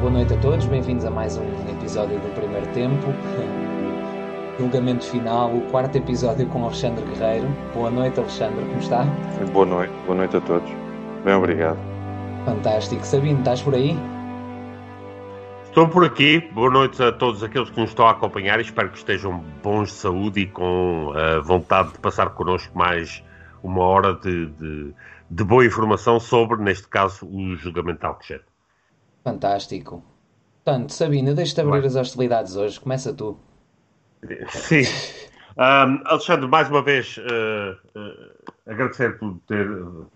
Boa noite a todos, bem-vindos a mais um episódio do primeiro tempo. Julgamento final, o quarto episódio com Alexandre Guerreiro. Boa noite, Alexandre, como está? Boa noite, boa noite a todos. Bem, obrigado. Fantástico. Sabino, estás por aí? Estou por aqui. Boa noite a todos aqueles que nos estão a acompanhar. Espero que estejam bons de saúde e com uh, vontade de passar connosco mais uma hora de, de, de boa informação sobre, neste caso, o julgamento Alcochete. Fantástico. Portanto, Sabina, deixa-te abrir as hostilidades hoje. Começa tu. Sim. Um, Alexandre, mais uma vez, uh, uh, agradecer por ter uh,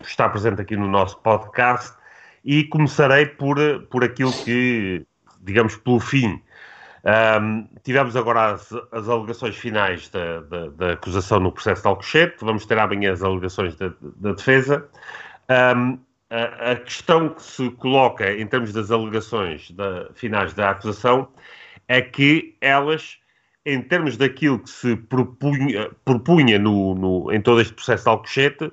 estar presente aqui no nosso podcast e começarei por, por aquilo que, digamos, pelo fim. Um, tivemos agora as, as alegações finais da, da, da, acusação no processo de Alcochete, vamos ter amanhã as alegações da, da defesa. Um, a, questão que se coloca em termos das alegações finais da acusação é que elas, em termos daquilo que se propunha, propunha no, no, em todo este processo de Alcochete, uh,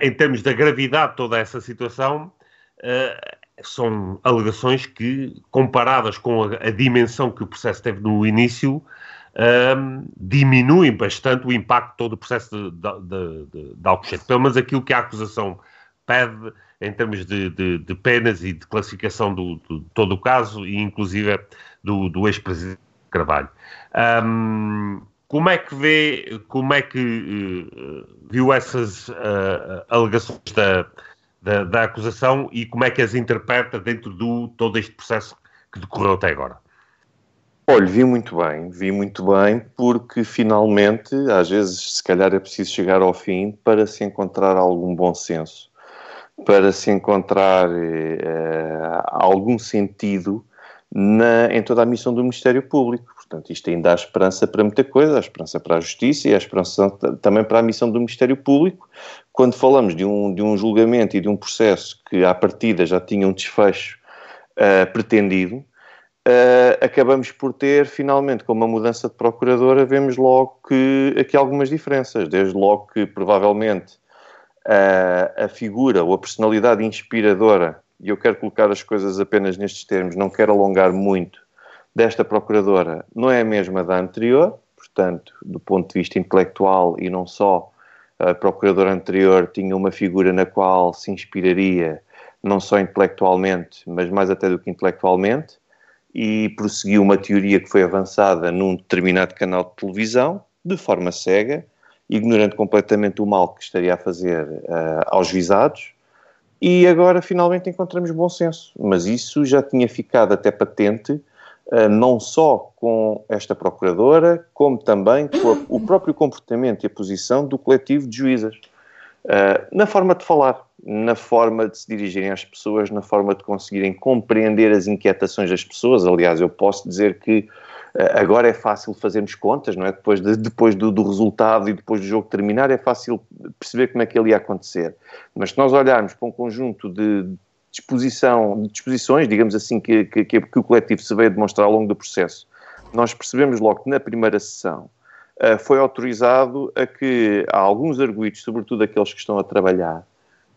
em termos da gravidade de toda essa situação, uh, são alegações que, comparadas com a, a, dimensão que o processo teve no início, um, diminuem bastante o impacto de todo o processo de, de, de, de Alcochete. Pelo menos aquilo que a acusação pede em termos de, de, de penas e de classificação do, do, de todo o caso, e inclusive do, do ex-presidente Carvalho. Um, como é que vê, como é que uh, viu essas uh, alegações da, da, da, acusação e como é que as interpreta dentro do todo este processo que decorreu até agora? Olha, vi muito bem, vi muito bem, porque finalmente, às vezes, se calhar é preciso chegar ao fim para se encontrar algum bom senso, para se encontrar uh, algum sentido na, em toda a missão do Ministério Público. Portanto, isto ainda há esperança para muita coisa, há esperança para a Justiça e há esperança também para a missão do Ministério Público. Quando falamos de um, de um julgamento e de um processo que, à partida, já tinha um desfecho uh, pretendido, uh, acabamos por ter, finalmente, com uma mudança de procuradora, vemos logo que aqui algumas diferenças. Desde logo que, provavelmente, uh, a figura ou a personalidade inspiradora e eu quero colocar as coisas apenas nestes termos, não quero alongar muito, desta procuradora não é a mesma da anterior, portanto, do ponto de vista intelectual e não só, a procuradora anterior tinha uma figura na qual se inspiraria, não só intelectualmente, mas mais até do que intelectualmente, e prosseguiu uma teoria que foi avançada num determinado canal de televisão, de forma cega, ignorando completamente o mal que estaria a fazer uh, aos visados, e agora finalmente encontramos bom senso. Mas isso já tinha ficado até patente, uh, não só com esta procuradora, como também com a, o próprio comportamento e a posição do coletivo de juízas. Uh, na forma de falar, na forma de se dirigirem às pessoas, na forma de conseguirem compreender as inquietações das pessoas. Aliás, eu posso dizer que agora é fácil fazermos contas, não é? Depois, de, depois do, do, resultado e depois do jogo terminar, é fácil perceber como é que ele ia acontecer. Mas se nós olharmos para um conjunto de disposição, de disposições, digamos assim, que, que, que o coletivo se veio demonstrar ao longo do processo, nós percebemos logo que na primeira sessão uh, foi autorizado a que alguns arguídos, sobretudo aqueles que estão a trabalhar,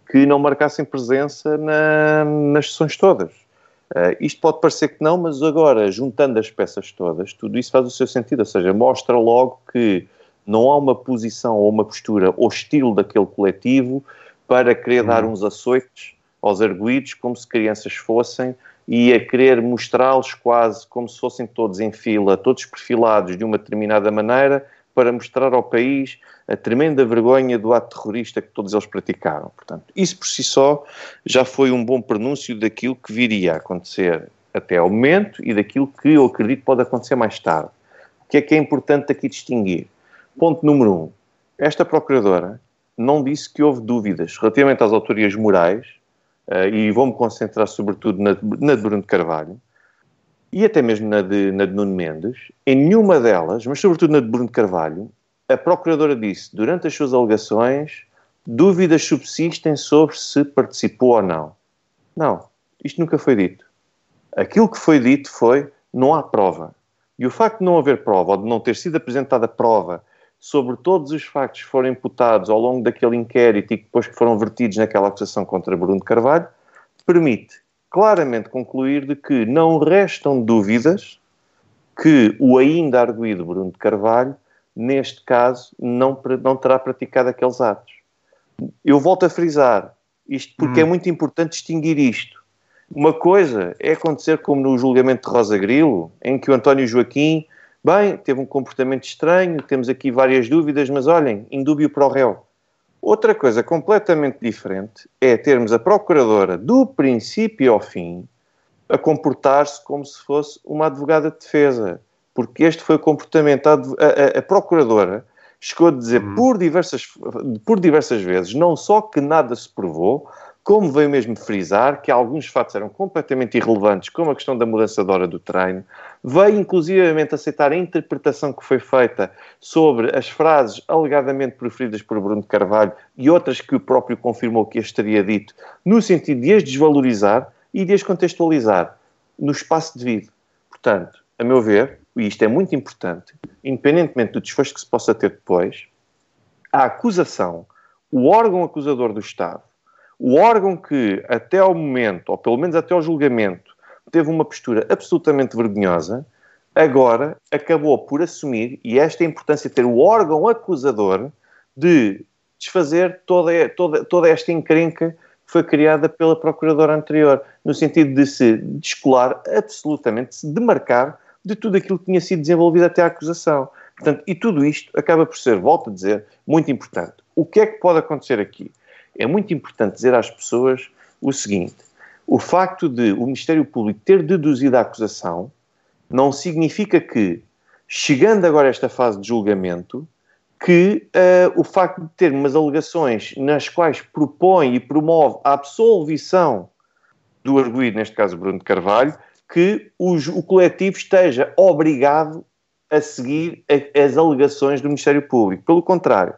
que não marcassem presença na, nas sessões todas. Uh, isto pode parecer que não, mas agora, juntando as peças todas, tudo isso faz o seu sentido, ou seja, mostra logo que não há uma posição ou uma postura hostil daquele coletivo para querer dar uns açoites aos arguídos como se crianças fossem e a querer mostrá-los quase como se fossem todos em fila, todos perfilados de uma determinada maneira para mostrar ao país a tremenda vergonha do ato terrorista que todos eles praticaram. Portanto, isso por si só já foi um bom pronúncio daquilo que viria a acontecer até ao momento e daquilo que eu acredito pode acontecer mais tarde. O que é que é importante aqui distinguir? Ponto número um. Esta procuradora não disse que houve dúvidas relativamente às autorias morais, uh, e vou-me concentrar sobretudo na, na de Bruno Carvalho, e até mesmo na de, na de Nuno Mendes, em nenhuma delas, mas sobretudo na de Bruno Carvalho, a Procuradora disse, durante as suas alegações, dúvidas subsistem sobre se participou ou não. Não, isto nunca foi dito. Aquilo que foi dito foi, não há prova. E o facto de não haver prova, ou de não ter sido apresentada prova sobre todos os factos que foram imputados ao longo daquele inquérito e que depois que foram vertidos naquela acusação contra Bruno Carvalho, permite claramente concluir de que não restam dúvidas que o ainda arguído Bruno de Carvalho, neste caso, não, não terá praticado aqueles atos. Eu volto a frisar isto porque é hum. é muito importante distinguir isto. Uma coisa é acontecer como no julgamento de Rosa Grilo, em que o António Joaquim, bem, teve um comportamento estranho, temos aqui várias dúvidas, mas olhem, indúbio para o réu. Outra coisa completamente diferente é termos a procuradora do princípio ao fim a comportar-se como se fosse uma advogada de defesa. Porque este foi o comportamento. A, a, a procuradora chegou a dizer hum. por, diversas, por diversas vezes não só que nada se provou, como veio mesmo frisar que alguns fatos eram completamente irrelevantes, como a questão da mudança da hora do treino, veio inclusivamente aceitar a interpretação que foi feita sobre as frases alegadamente proferidas por Bruno de Carvalho e outras que o próprio confirmou que este teria dito, no sentido de as desvalorizar e de as contextualizar no espaço devido. Portanto, a meu ver, e isto é muito importante, independentemente do desfecho que se possa ter depois, a acusação, o órgão acusador do Estado, o órgão que até ao momento, ou pelo menos até ao julgamento, teve uma postura absolutamente vergonhosa, agora acabou por assumir, e esta é a importância de ter o órgão acusador de desfazer toda, toda, toda esta encrenca que foi criada pela procuradora anterior, no sentido de se descolar absolutamente, de se demarcar de tudo aquilo que tinha sido desenvolvido até à acusação. Portanto, e tudo isto acaba por ser, volto a dizer, muito importante. O que é que pode acontecer aqui? É muito importante dizer às pessoas o seguinte: o facto de o Ministério Público ter deduzido a acusação não significa que, chegando agora a esta fase de julgamento, que uh, o facto de ter umas alegações nas quais propõe e promove a absolvição do arguído, neste caso Bruno de Carvalho, que o, o coletivo esteja obrigado a seguir a, as alegações do Ministério Público. Pelo contrário,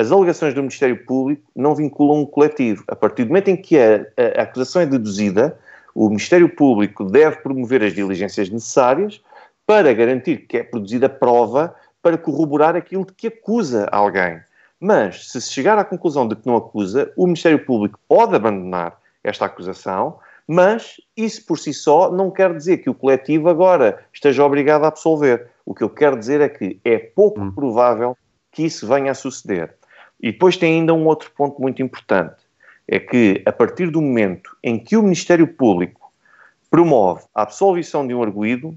as alegações do Ministério Público não vinculam um coletivo. A partir do momento em que a, a, a acusação é deduzida, o Ministério Público deve promover as diligências necessárias para garantir que é produzida prova para corroborar aquilo de que acusa alguém. Mas, se se chegar à conclusão de que não acusa, o Ministério Público pode abandonar esta acusação, mas isso por si só não quer dizer que o coletivo agora esteja obrigado a absolver. O que eu quero dizer é que é pouco hum. provável que isso venha a suceder. E depois tem ainda um outro ponto muito importante: é que a partir do momento em que o Ministério Público promove a absolvição de um arguído,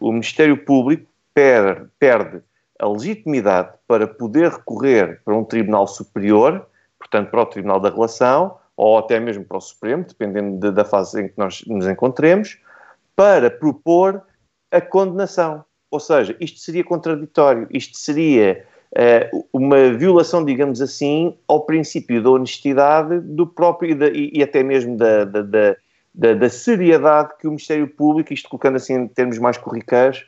o Ministério Público perde, perde a legitimidade para poder recorrer para um Tribunal Superior, portanto, para o Tribunal da Relação, ou até mesmo para o Supremo, dependendo de, da fase em que nós nos encontremos, para propor a condenação. Ou seja, isto seria contraditório, isto seria uma violação, digamos assim, ao princípio da honestidade do próprio da, e até mesmo da, da, da, da, seriedade que o Ministério Público, isto colocando assim em termos mais corriqueiros,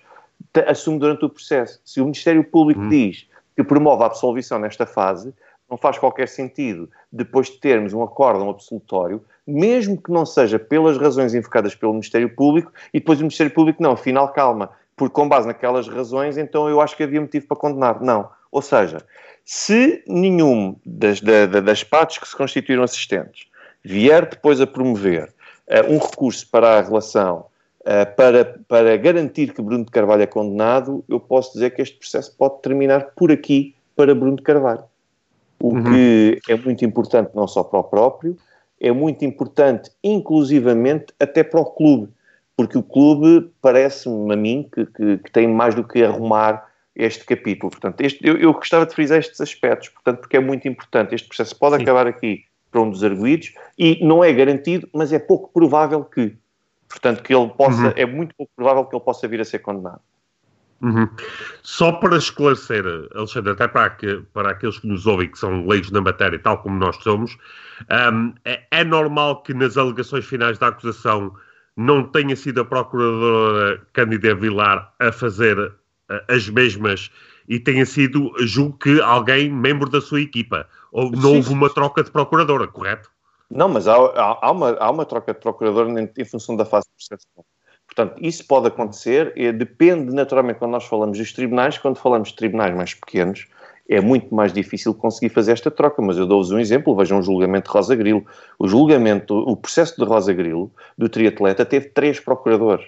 assume durante o processo. Se o Ministério Público hum. diz que promove a absolvição nesta fase, não faz qualquer sentido, depois de termos um acórdão absolutório, mesmo que não seja pelas razões invocadas pelo Ministério Público, e depois o Ministério Público, não, afinal, calma, porque com base naquelas razões, então eu acho que havia motivo para condenar. Não. Ou seja, se nenhum das, das partes que se constituíram assistentes vier depois a promover uh, um recurso para a relação uh, para, para garantir que Bruno de Carvalho é condenado, eu posso dizer que este processo pode terminar por aqui para Bruno de Carvalho. O uhum. que é muito importante não só para o próprio, é muito importante inclusivamente até para o clube, porque o clube parece-me a mim que, que, que tem mais do que arrumar este capítulo. Portanto, este, eu, eu, gostava de frisar estes aspectos, portanto, porque é muito importante. Este processo pode Sim. acabar aqui para um dos arguídos e não é garantido, mas é pouco provável que. Portanto, que ele possa, uhum. é muito pouco provável que ele possa vir a ser condenado. Uhum. Só para esclarecer, Alexandre, até para, que, para aqueles que nos ouvem, que são leigos na matéria, tal como nós somos, um, é, é, normal que nas alegações finais da acusação não tenha sido a Procuradora Cândida Vilar a fazer as mesmas e tenha sido, julgo que alguém, membro da sua equipa. Ou não houve uma troca de procuradora, correto? Não, mas há, há, há, uma, há uma troca de procuradora em, em função da fase de processo. Portanto, isso pode acontecer, e depende naturalmente quando nós falamos dos tribunais, quando falamos de tribunais mais pequenos, é muito mais difícil conseguir fazer esta troca. Mas eu dou-vos um exemplo, vejam o julgamento de Rosa Grilo. O julgamento, o processo de Rosa Grilo, do triatleta, teve três procuradores.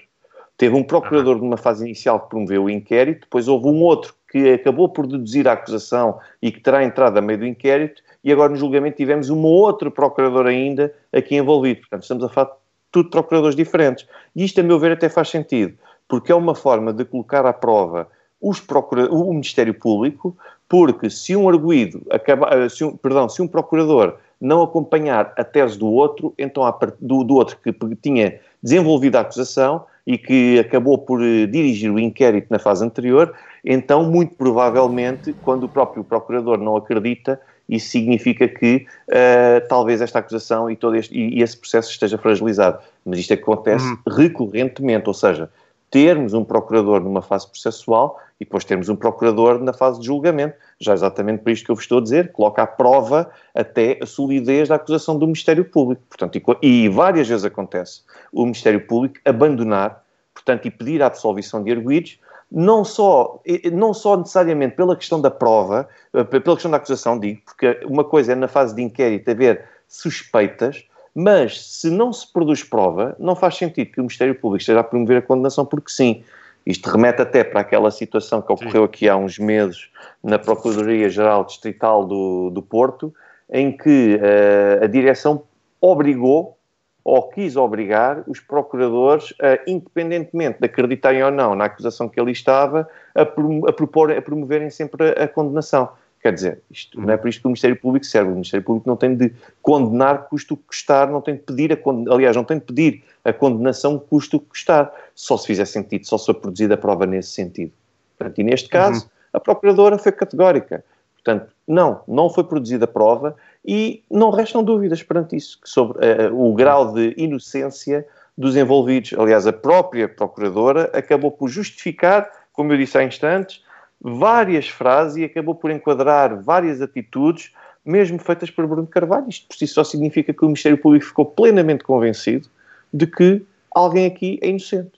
Teve um procurador numa fase inicial que promoveu o inquérito, depois houve um outro que acabou por deduzir a acusação e que terá entrado a meio do inquérito, e agora no julgamento tivemos um outro procurador ainda aqui envolvido. Portanto, estamos a falar de tudo procuradores diferentes. E isto, a meu ver, até faz sentido, porque é uma forma de colocar à prova os procura... o Ministério Público, porque se um arguído acaba, eh, se um, perdão, se um procurador não acompanhar a tese do outro, então do, do outro que tinha desenvolvido a acusação, e que acabou por eh, dirigir o inquérito na fase anterior, então, muito provavelmente, quando o próprio procurador não acredita, isso significa que uh, talvez esta acusação e todo este, e, e, esse processo esteja fragilizado. Mas isto acontece uhum. recorrentemente, ou seja, termos um procurador numa fase processual e depois termos um procurador na fase de julgamento. Já exatamente por isto que eu vos estou a dizer, coloca à prova até a solidez da acusação do Ministério Público. Portanto, e, e várias vezes acontece o Ministério Público abandonar, portanto, e pedir a absolvição de arguídos, não só, não só necessariamente pela questão da prova, eh, pela questão da acusação, digo, porque uma coisa é na fase de inquérito haver suspeitas, mas se não se produz prova, não faz sentido que o Ministério Público esteja a promover a condenação, porque sim. Isto remete até para aquela situação que ocorreu aqui há uns meses na Procuradoria-Geral Distrital do, do Porto, em que uh, a direção obrigou ou quis obrigar os procuradores, independentemente de acreditarem ou não na acusação que ali estava, a, a, propor, a promoverem sempre a, a, condenação. Quer dizer, isto, não é por isto que o Ministério Público serve. O Ministério Público não tem de condenar custo que custar, não tem de pedir, a, aliás, não tem de pedir a condenação custo que custar. Só se fizer sentido, só se for produzida a prova nesse sentido. Portanto, e neste caso, uhum. a Procuradora foi categórica. Portanto, não, não foi produzida a prova e não restam dúvidas perante isso, sobre uh, o grau de inocência dos envolvidos. Aliás, a própria Procuradora acabou por justificar, como eu disse há instantes, várias frases e acabou por enquadrar várias atitudes, mesmo feitas por Bruno Carvalho. Isto por si só significa que o Ministério Público ficou plenamente convencido de que alguém aqui é inocente.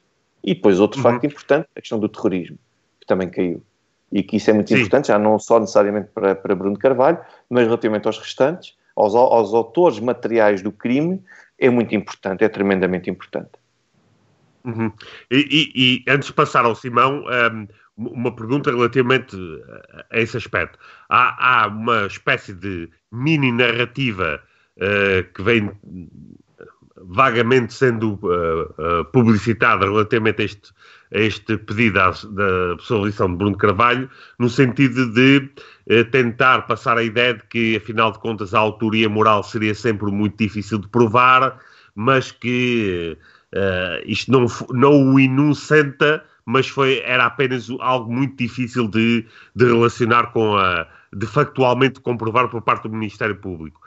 E depois outro uhum. facto importante, a questão do terrorismo, que também caiu e que isso é muito Sim. importante, já não só necessariamente para, para Bruno Carvalho, mas relativamente aos restantes, aos, aos autores materiais do crime, é muito importante, é tremendamente importante. Uhum. E, e, e, antes de passar ao Simão, um, uma pergunta relativamente a esse aspecto. Há, há uma espécie de mini narrativa uh, que vem vagamente sendo uh, uh, publicitada relativamente a este, a este pedido da, da absolvição de Bruno Carvalho, no sentido de tentar passar a ideia de que, afinal de contas, a autoria moral seria sempre muito difícil de provar, mas que isto não, não o inocenta, mas foi, era apenas algo muito difícil de, de relacionar com a de factualmente comprovar por parte do Ministério Público.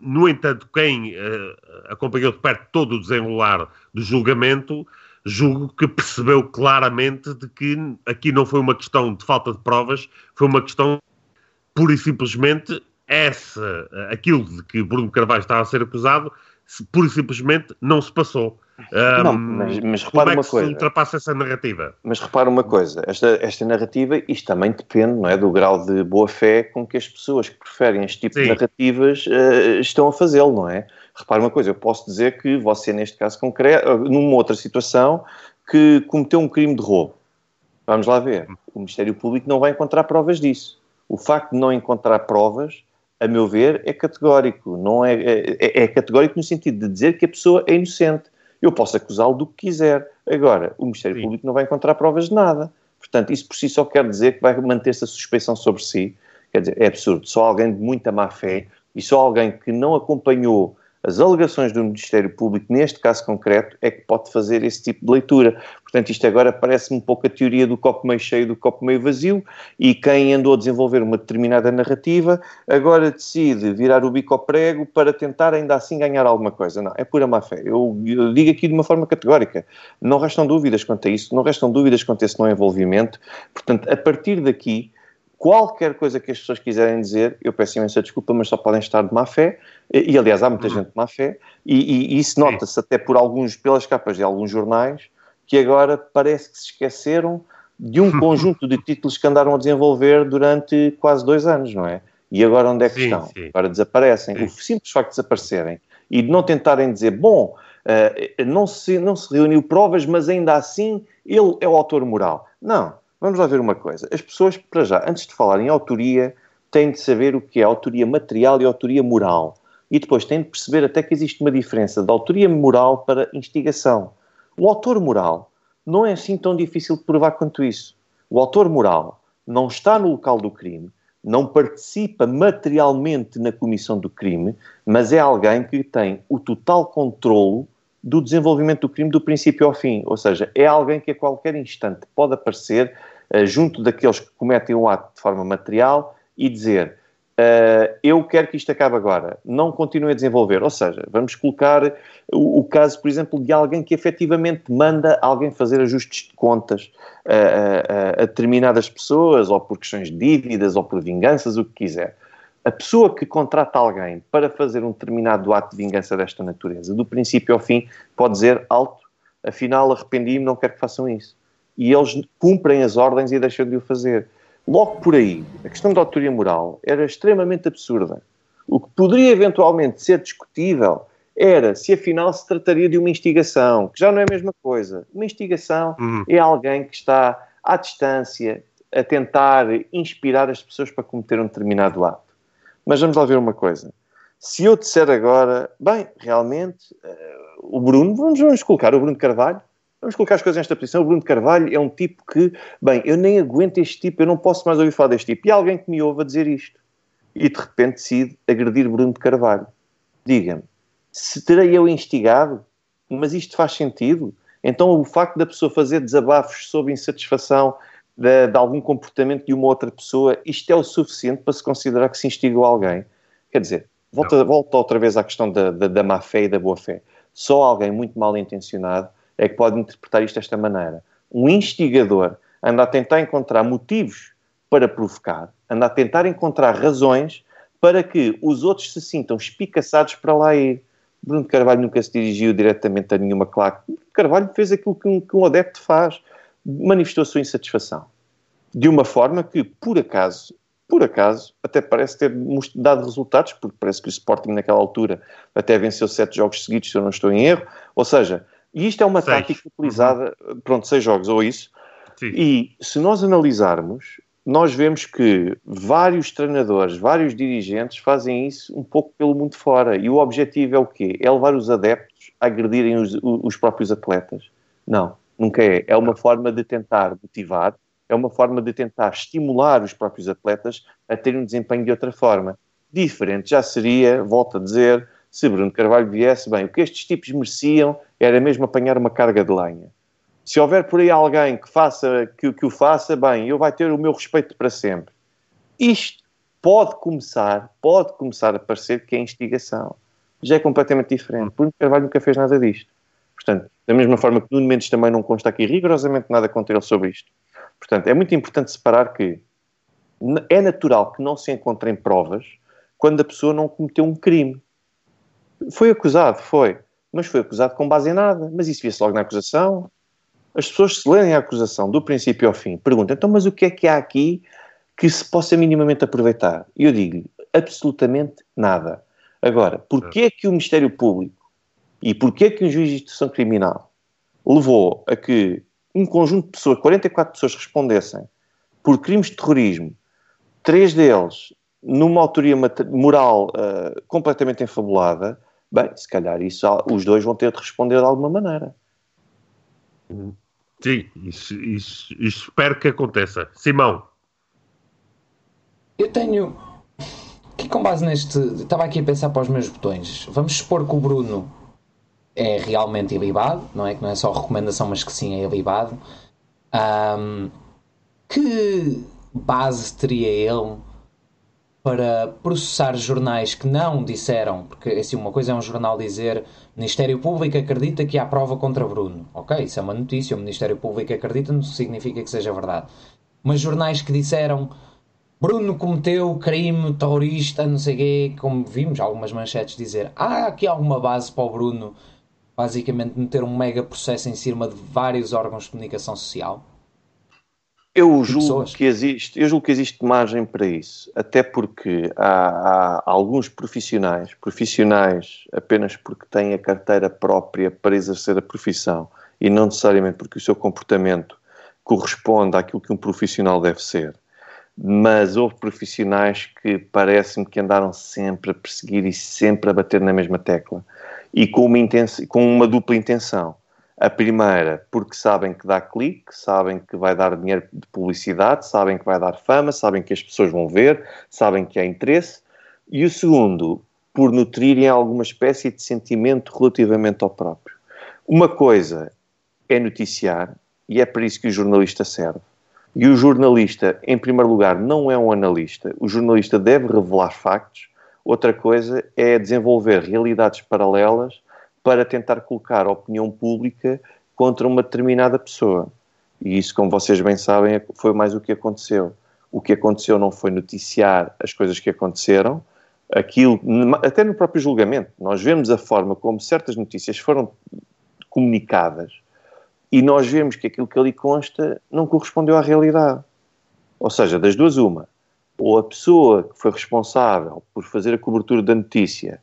No entanto, quem uh, acompanhou de perto todo o desenrolar do julgamento, julgo que percebeu claramente de que aqui não foi uma questão de falta de provas, foi uma questão pura e simplesmente essa, aquilo de que Bruno Carvalho estava a ser acusado, pura e simplesmente não se passou. Não, mas, mas repara como é uma coisa. se ultrapassa essa narrativa? Mas repara uma coisa, esta, esta narrativa, isto também depende, não é, do grau de boa-fé com que as pessoas que preferem este tipo Sim. de narrativas uh, estão a fazê-lo, não é? Repara uma coisa, eu posso dizer que você, neste caso concreto, eh, numa outra situação, que cometeu um crime de roubo. Vamos lá ver. O Ministério Público não vai encontrar provas disso. O facto de não encontrar provas, a meu ver, é categórico. Não é, é, é categórico no sentido de dizer que a pessoa é inocente eu posso acusá-lo do que quiser. Agora, o Ministério Sim. Público não vai encontrar provas de nada. Portanto, isso por si só quer dizer que vai manter-se a suspeição sobre si. Quer dizer, é absurdo. Só alguém de muita má fé e só alguém que não acompanhou as alegações do Ministério Público, neste caso concreto, é que pode fazer esse tipo de leitura. Portanto, isto agora parece-me um pouco a teoria do copo meio cheio do copo meio vazio, e quem andou a desenvolver uma determinada narrativa agora decide virar o bico ao prego para tentar ainda assim ganhar alguma coisa. Não, é pura má fé. Eu, eu digo aqui de uma forma categórica. Não restam dúvidas quanto a isso, não restam dúvidas quanto a esse não envolvimento. Portanto, a partir daqui, qualquer coisa que as pessoas quiserem dizer, eu peço imensa desculpa, mas só podem estar de má fé, e, e aliás há muita gente de má fé, e, e, e isso nota-se até por alguns, pelas capas de alguns jornais, que agora parece que se esqueceram de um conjunto de títulos que andaram a desenvolver durante quase dois anos, não é? E agora onde é que sim, estão? Sim. Agora desaparecem. Sim. O simples facto de desaparecerem e de não tentarem dizer, bom, uh, não, se, não se reuniu provas, mas ainda assim ele é o autor moral. Não. Vamos lá ver uma coisa. As pessoas, para já, antes de falar em autoria, têm de saber o que é autoria material e autoria moral. E depois têm de perceber até que existe uma diferença de autoria moral para instigação. O autor moral não é assim tão difícil de provar quanto isso. O autor moral não está no local do crime, não participa materialmente na comissão do crime, mas é alguém que tem o total controlo do desenvolvimento do crime do princípio ao fim. Ou seja, é alguém que a qualquer instante pode aparecer uh, junto daqueles que cometem o ato de forma material e dizer Uh, eu quero que isto acabe agora, não continue a desenvolver. Ou seja, vamos colocar o, o caso, por exemplo, de alguém que efetivamente manda alguém fazer ajustes de contas a, a, determinadas pessoas, ou por questões de dívidas, ou por vinganças, o que quiser. A pessoa que contrata alguém para fazer um determinado ato de vingança desta natureza, do princípio ao fim, pode dizer alto, afinal arrependi-me, não quero que façam isso. E eles cumprem as ordens e deixam de o fazer. Logo por aí, a questão da autoria moral era extremamente absurda. O que poderia eventualmente ser discutível era se afinal se trataria de uma instigação, que já não é a mesma coisa. Uma instigação uhum. é alguém que está à distância a tentar inspirar as pessoas para cometer um determinado ato. Mas vamos lá ver uma coisa. Se eu disser agora, bem, realmente, uh, o Bruno, vamos, vamos colocar o Bruno Carvalho, Vamos colocar as coisas nesta posição. O Bruno Carvalho é um tipo que, bem, eu nem aguento este tipo, eu não posso mais ouvir falar deste tipo. E há alguém que me ouve a dizer isto. E de repente decide agredir Bruno de Carvalho. Diga-me, se terei eu instigado, mas isto faz sentido? Então o facto da pessoa fazer desabafos sobre insatisfação de, de algum comportamento de uma outra pessoa, isto é o suficiente para se considerar que se instigou alguém? Quer dizer, volta, volta outra vez à questão da, da, da má-fé e da boa-fé. Só alguém muito mal intencionado é que pode interpretar isto desta maneira. Um instigador anda a tentar encontrar motivos para provocar, anda a tentar encontrar razões para que os outros se sintam espicaçados para lá ir. Bruno Carvalho nunca se dirigiu diretamente a nenhuma claque. Bruno Carvalho fez aquilo que um, que um adepto faz, manifestou a sua insatisfação. De uma forma que, por acaso, por acaso, até parece ter dado resultados, porque parece que o Sporting naquela altura até venceu sete jogos seguidos, se eu não estou em erro. Ou seja, e isto é uma seis. tática utilizada, uhum. pronto, seis jogos ou isso. Sim. E se nós analisarmos, nós vemos que vários treinadores, vários dirigentes fazem isso um pouco pelo mundo fora. E o objetivo é o quê? É levar os adeptos a agredirem os, os próprios atletas? Não, nunca é. É uma forma de tentar motivar, é uma forma de tentar estimular os próprios atletas a terem um desempenho de outra forma. Diferente já seria, volto a dizer, se Bruno Carvalho viesse, bem, o que estes tipos mereciam era mesmo apanhar uma carga de lenha. Se houver por aí alguém que, faça, que, que o faça, bem, eu vai ter o meu respeito para sempre. Isto pode começar, pode começar a parecer que é instigação. Já é completamente diferente. Bruno Carvalho nunca fez nada disto. Portanto, da mesma forma que Nuno Mendes também não consta aqui rigorosamente nada contra ele sobre isto. Portanto, é muito importante separar que é natural que não se encontrem provas quando a pessoa não cometeu um crime. Foi acusado, foi. Mas foi acusado com base em nada. Mas isso via-se logo na acusação. As pessoas se lerem a acusação do princípio ao fim perguntam, então, mas o que é que há aqui que se possa minimamente aproveitar? E eu digo-lhe, absolutamente nada. Agora, porquê é que o Ministério Público e porquê é que um juiz de instrução criminal levou a que um conjunto de pessoas, 44 pessoas respondessem por crimes de terrorismo, três deles numa autoria moral uh, completamente enfabulada, bem, se calhar isso, os dois vão ter de responder de alguma maneira. Sim, isso, isso, isso espero que aconteça. Simão. Eu tenho. Que com base neste. Estava aqui a pensar para os meus botões. Vamos supor que o Bruno é realmente ilibado, não é? Que não é só recomendação, mas que sim é ilibado. Um, que base teria ele para processar jornais que não disseram, porque assim, uma coisa é um jornal dizer Ministério Público acredita que há prova contra Bruno. Ok, isso é uma notícia, o Ministério Público acredita, não significa que seja verdade. Mas jornais que disseram Bruno cometeu crime terrorista, não sei o quê, como vimos algumas manchetes dizer, há aqui alguma base para o Bruno basicamente meter um mega processo em cima de vários órgãos de comunicação social? Eu julgo, que existe, eu julgo que existe margem para isso, até porque há, há, alguns profissionais, profissionais apenas porque têm a carteira própria para exercer a profissão e não necessariamente porque o seu comportamento corresponde àquilo que um profissional deve ser. Mas houve profissionais que parece-me que andaram sempre a perseguir e sempre a bater na mesma tecla e com uma, com uma dupla intenção a primeira, porque sabem que dá clique, sabem que vai dar dinheiro de publicidade, sabem que vai dar fama, sabem que as pessoas vão ver, sabem que há interesse. E o segundo, por nutrirem alguma espécie de sentimento relativamente ao próprio. Uma coisa é noticiar, e é para isso que o jornalista serve. E o jornalista, em primeiro lugar, não é um analista. O jornalista deve revelar factos. Outra coisa é desenvolver realidades paralelas para tentar colocar a opinião pública contra uma determinada pessoa. E isso, como vocês bem sabem, foi mais o que aconteceu. O que aconteceu não foi noticiar as coisas que aconteceram, aquilo, até no próprio julgamento, nós vemos a forma como certas notícias foram comunicadas e nós vemos que aquilo que ali consta não correspondeu à realidade. Ou seja, das duas, uma. Ou a pessoa que foi responsável por fazer a cobertura da notícia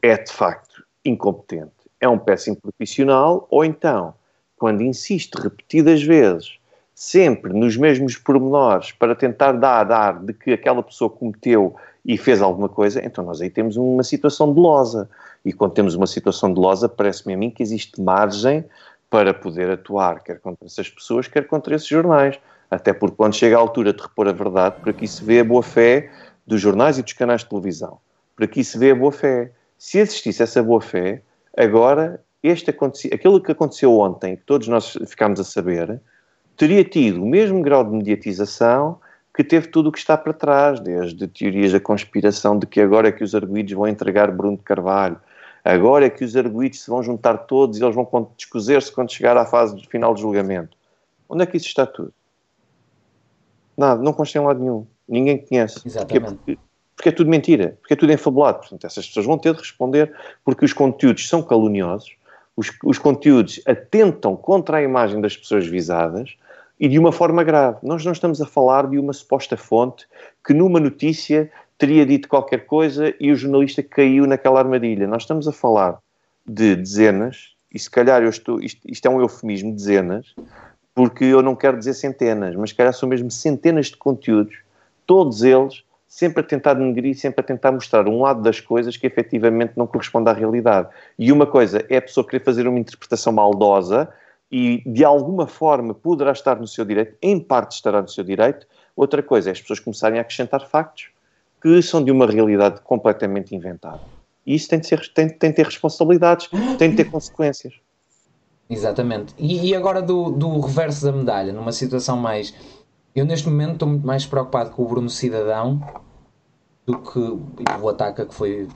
é de facto incompetente, é um péssimo profissional, ou então, quando insiste repetidas vezes, sempre nos mesmos pormenores, para tentar dar, dar de que aquela pessoa cometeu e fez alguma coisa, então nós aí temos uma situação de losa. E quando temos uma situação de losa, parece-me a mim que existe margem para poder atuar, quer contra essas pessoas, quer contra esses jornais. Até porque quando chega a altura de repor a verdade, por aqui se vê a boa-fé dos jornais e dos canais de televisão. Por aqui se vê a boa-fé se existisse essa boa-fé, agora, este aquilo que aconteceu ontem, que todos nós ficámos a saber, teria tido o mesmo grau de mediatização que teve tudo o que está para trás, desde teorias da conspiração de que agora é que os arguídos vão entregar Bruno de Carvalho, agora é que os arguídos se vão juntar todos e eles vão descozer-se quando chegar à fase de final de julgamento. Onde é que isso está tudo? Nada, não consta em lado nenhum. Ninguém conhece. Exatamente. Porque, porque é tudo mentira, porque é tudo enfabulado. Portanto, essas pessoas vão ter de responder porque os conteúdos são caluniosos, os, os conteúdos atentam contra a imagem das pessoas visadas e de uma forma grave. Nós não estamos a falar de uma suposta fonte que numa notícia teria dito qualquer coisa e o jornalista caiu naquela armadilha. Nós estamos a falar de dezenas, e se calhar eu estou, isto, isto é um eufemismo, dezenas, porque eu não quero dizer centenas, mas se calhar são mesmo centenas de conteúdos, todos eles sempre a tentar denegrir, sempre a tentar mostrar um lado das coisas que efetivamente não corresponde à realidade. E uma coisa é a pessoa querer fazer uma interpretação maldosa e de alguma forma poderá estar no seu direito, em parte estará no seu direito. Outra coisa é as pessoas começarem a acrescentar factos que são de uma realidade completamente inventada. E isso tem de, ser, tem, tem de ter responsabilidades, tem de ter consequências. Exatamente. E, e agora do, do reverso da medalha, numa situação mais eu neste momento estou muito mais preocupado com o Bruno Cidadão do que o ataque que foi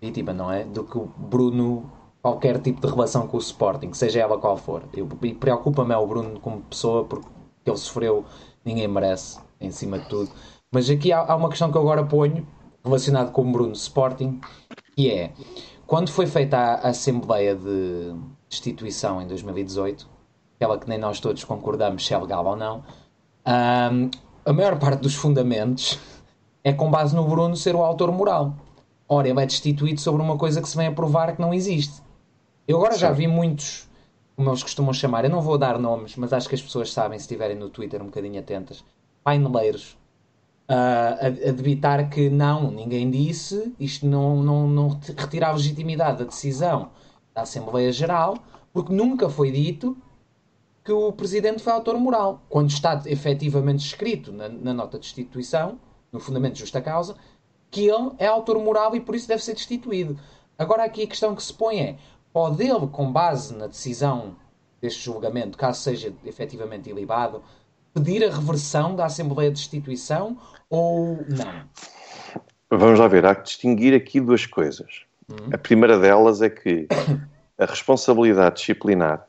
vítima, não é? Do que o Bruno, qualquer tipo de relação com o Sporting, seja ela qual for. Eu, e preocupa-me é o Bruno como pessoa, porque ele sofreu, ninguém merece, em cima de tudo. Mas aqui há, há uma questão que eu agora ponho, relacionado com o Bruno Sporting, que é quando foi feita a, a Assembleia de Destituição em 2018, aquela que nem nós todos concordamos se é legal ou não um, a maior parte dos fundamentos é com base no Bruno ser o autor moral. Ora, ele é destituído sobre uma coisa que se vem a provar que não existe. Eu agora Sim. já vi muitos, como eles costumam chamar, eu não vou dar nomes, mas acho que as pessoas sabem se estiverem no Twitter um bocadinho atentas, paineleiros, uh, a, a debitar que não, ninguém disse, isto não, não, não retira a legitimidade da decisão Assembleia Geral, porque nunca foi dito que o presidente foi autor moral, quando está efetivamente escrito na, na nota de destituição, no fundamento de justa causa, que ele é autor moral e por isso deve ser destituído. Agora aqui a questão que se põe é, pode ele, com base na decisão deste julgamento, caso seja efetivamente ilibado, pedir a reversão da Assembleia de Destituição ou não? Vamos lá ver, há que distinguir aqui duas coisas. A primeira delas é que a responsabilidade disciplinar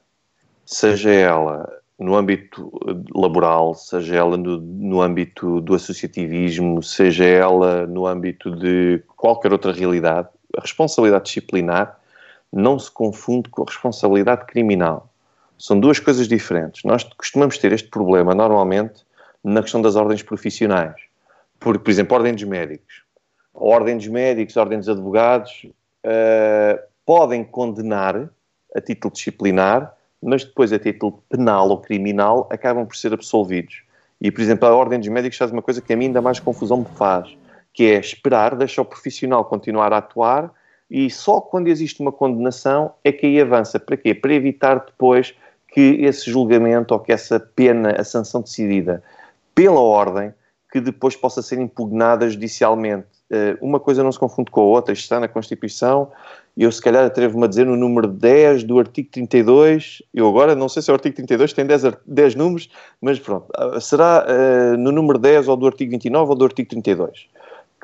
seja ela no âmbito laboral, seja ela no, no, âmbito do associativismo, seja ela no âmbito de qualquer outra realidade, a responsabilidade disciplinar não se confunde com a responsabilidade criminal. São duas coisas diferentes. Nós costumamos ter este problema normalmente na questão das ordens profissionais. Porque, por exemplo, ordens médicos. Dos médicos, dos advogados uh, podem condenar a título disciplinar, mas depois a título penal ou criminal acabam por ser absolvidos. E, por exemplo, a ordem dos médicos faz uma coisa que a mim ainda mais confusão me faz, que é esperar, deixa o profissional continuar a atuar e só quando existe uma condenação é que aí avança. Para quê? Para evitar depois que esse julgamento ou que essa pena, a sanção decidida pela ordem, que depois possa ser impugnada judicialmente. Eh, uma coisa não se confunde com a outra, isto está na Constituição, e eu se calhar atrevo-me a dizer no número 10 do artigo 32, eu agora não sei se é o artigo 32, tem 10, 10 números, mas pronto, ah, será uh, no número 10 ou do artigo 29 ou do artigo 32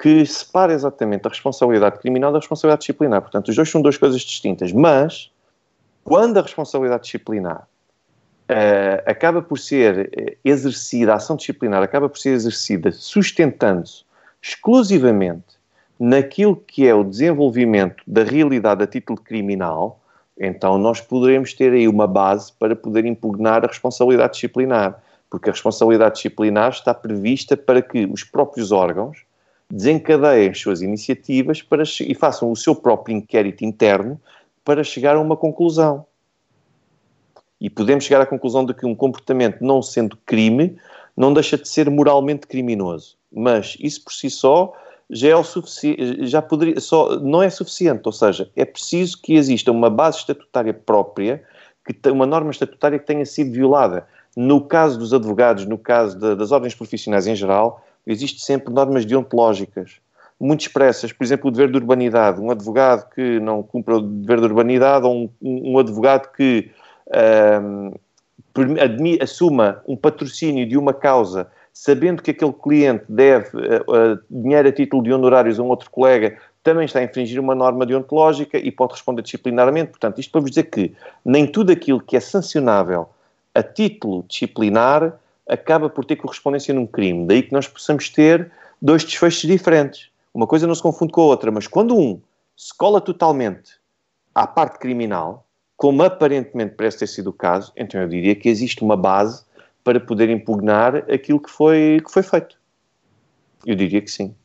que separa exatamente a responsabilidade criminal da responsabilidade disciplinar. Portanto, os dois são duas coisas distintas. Mas, quando a responsabilidade disciplinar uh, acaba por ser exercida, a ação disciplinar acaba por ser exercida sustentando-se exclusivamente naquilo que é o desenvolvimento da realidade a título criminal, então nós poderemos ter aí uma base para poder impugnar a responsabilidade disciplinar. Porque a responsabilidade disciplinar está prevista para que os próprios órgãos desencadeiem as suas iniciativas para, e façam o seu próprio inquérito interno para chegar a uma conclusão. E podemos chegar à conclusão de que um comportamento não sendo crime não deixa de ser moralmente criminoso. Mas isso por si só já é o suficiente, já poderia, só não é suficiente, ou seja, é preciso que exista uma base estatutária própria, que uma norma estatutária que tenha sido violada. No caso dos advogados, no caso de, das ordens profissionais em geral, existem sempre normas deontológicas muito expressas, por exemplo, o dever de urbanidade. Um advogado que não cumpre o dever de urbanidade ou um, um advogado que um, assuma um patrocínio de uma causa sabendo que aquele cliente deve uh, dinheiro a título de honorários a um outro colega, também está a infringir uma norma deontológica e pode responder disciplinarmente. Portanto, isto para vos dizer que nem tudo aquilo que é sancionável a título disciplinar acaba por ter correspondência num crime. Daí que nós possamos ter dois desfechos diferentes. Uma coisa não se confunde com a outra, mas quando um se cola totalmente à parte criminal, como aparentemente parece ter sido o caso, então eu diria que existe uma base para poder impugnar aquilo que foi, que foi feito. Eu diria que sim.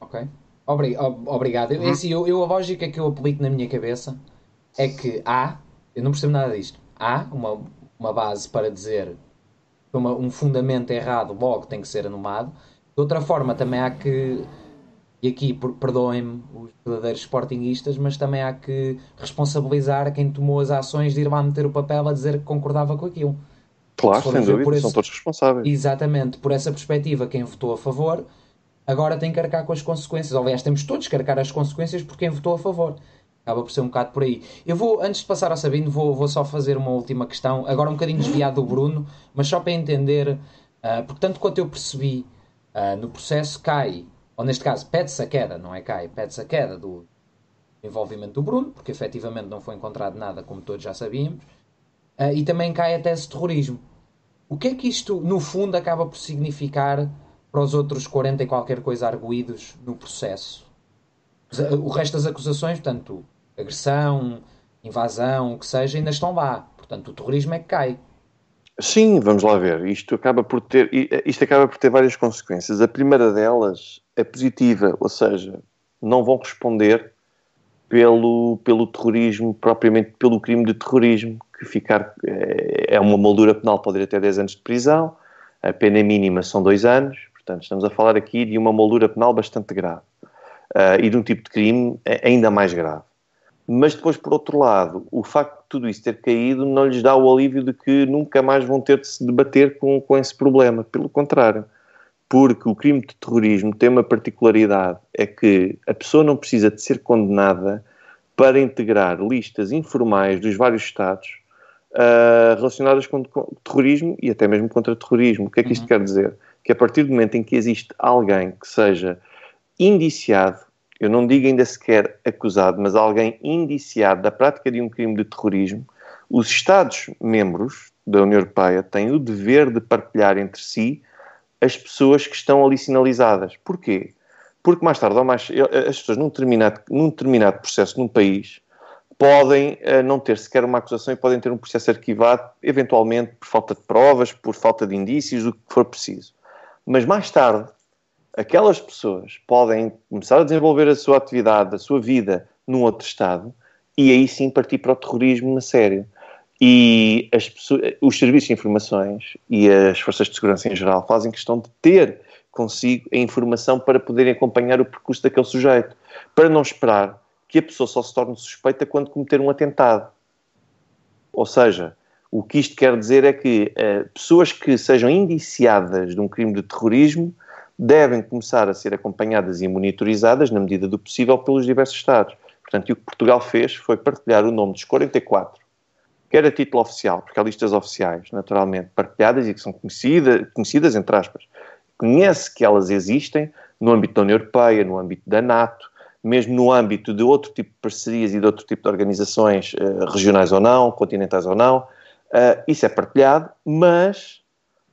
Ok. Obrigado. Uhum. Assim, eu, eu, a lógica que eu aplico na minha cabeça é que há, eu não percebo nada disto, há uma, uma base para dizer uma, um fundamento errado logo tem que ser anulado. De outra forma, também há que, e aqui perdoem-me os verdadeiros sportinguistas, mas também há que responsabilizar quem tomou as ações de ir lá meter o papel a dizer que concordava com aquilo. Claro, sem dúvida, esse... são todos responsáveis. Exatamente, por essa perspectiva, quem votou a favor agora tem que arcar com as consequências. Aliás, temos todos que arcar as consequências por quem votou a favor. Acaba por ser um bocado por aí. Eu vou, antes de passar ao Sabino, vou, vou só fazer uma última questão, agora um bocadinho desviado do Bruno, mas só para entender, uh, porque tanto quanto eu percebi, uh, no processo cai, ou neste caso, pede-se a queda, não é cai, pede-se a queda do envolvimento do Bruno, porque efetivamente não foi encontrado nada, como todos já sabíamos, uh, e também cai a tese de terrorismo. O que é que isto, no fundo, acaba por significar para os outros 40 e qualquer coisa arguídos no processo? O resto das acusações, portanto, agressão, invasão, o que seja, ainda estão lá. Portanto, o terrorismo é que cai. Sim, vamos lá ver. Isto acaba por ter, isto acaba por ter várias consequências. A primeira delas é positiva, ou seja, não vão responder pelo, pelo terrorismo, propriamente pelo crime de terrorismo, que ficar é, é uma moldura penal, pode ir até 10 anos de prisão, a pena mínima são 2 anos, portanto, estamos a falar aqui de uma moldura penal bastante grave uh, e de um tipo de crime ainda mais grave. Mas depois, por outro lado, o facto de tudo isso ter caído não lhes dá o alívio de que nunca mais vão ter de se debater com, com esse problema. Pelo contrário, porque o crime de terrorismo tem uma particularidade, é que a pessoa não precisa de ser condenada para integrar listas informais dos vários Estados uh, relacionadas com, com, terrorismo e até mesmo contra terrorismo. O que é que isto uhum. quer dizer? Que a partir do momento em que existe alguém que seja indiciado eu não digo ainda sequer acusado, mas alguém indiciado da prática de um crime de terrorismo, os Estados-membros da União Europeia têm o dever de partilhar entre si as pessoas que estão ali sinalizadas. Porquê? Porque mais tarde ou mais as pessoas num determinado, num determinado processo num país podem uh, não ter sequer uma acusação e podem ter um processo arquivado, eventualmente por falta de provas, por falta de indícios, o que for preciso. Mas mais tarde, aquelas pessoas podem começar a desenvolver a sua atividade, a sua vida num outro Estado e aí sim partir para o terrorismo na sério. E pessoas, os serviços de informações e as forças de segurança em geral fazem questão de ter consigo a informação para poderem acompanhar o percurso daquele sujeito, para não esperar que a pessoa só se torne suspeita quando cometer um atentado. Ou seja, o que isto quer dizer é que uh, pessoas que sejam indiciadas de um crime de terrorismo devem começar a ser acompanhadas e monitorizadas, na medida do possível, pelos diversos Estados. Portanto, o que Portugal fez foi partilhar o nome dos 44, quer a título oficial, porque há listas oficiais, naturalmente, partilhadas e que são conhecida, conhecidas, entre aspas. Conhece que elas existem no âmbito da União Europeia, no âmbito da NATO, mesmo no âmbito de outro tipo de parcerias e de outro tipo de organizações, uh, regionais ou não, continentais ou não. Uh, isso é partilhado, mas,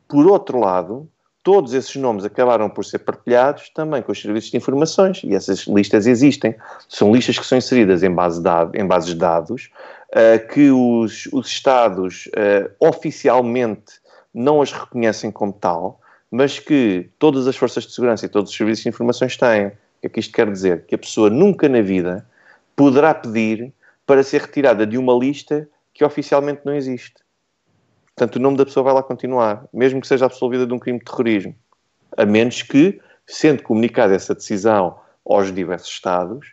por outro lado, todos esses nomes acabaram por ser partilhados também com os serviços de informações e essas listas existem. São listas que são inseridas em, base em bases de dados uh, que os, os Estados uh, oficialmente não as reconhecem como tal, mas que todas as forças de segurança e todos os serviços de informações têm. O que é que isto quer dizer? Que a pessoa nunca na vida poderá pedir para ser retirada de uma lista que oficialmente não existe. Portanto, o nome da pessoa vai lá continuar, mesmo que seja absolvida de um crime de terrorismo. A menos que, sendo comunicada essa decisão aos diversos Estados,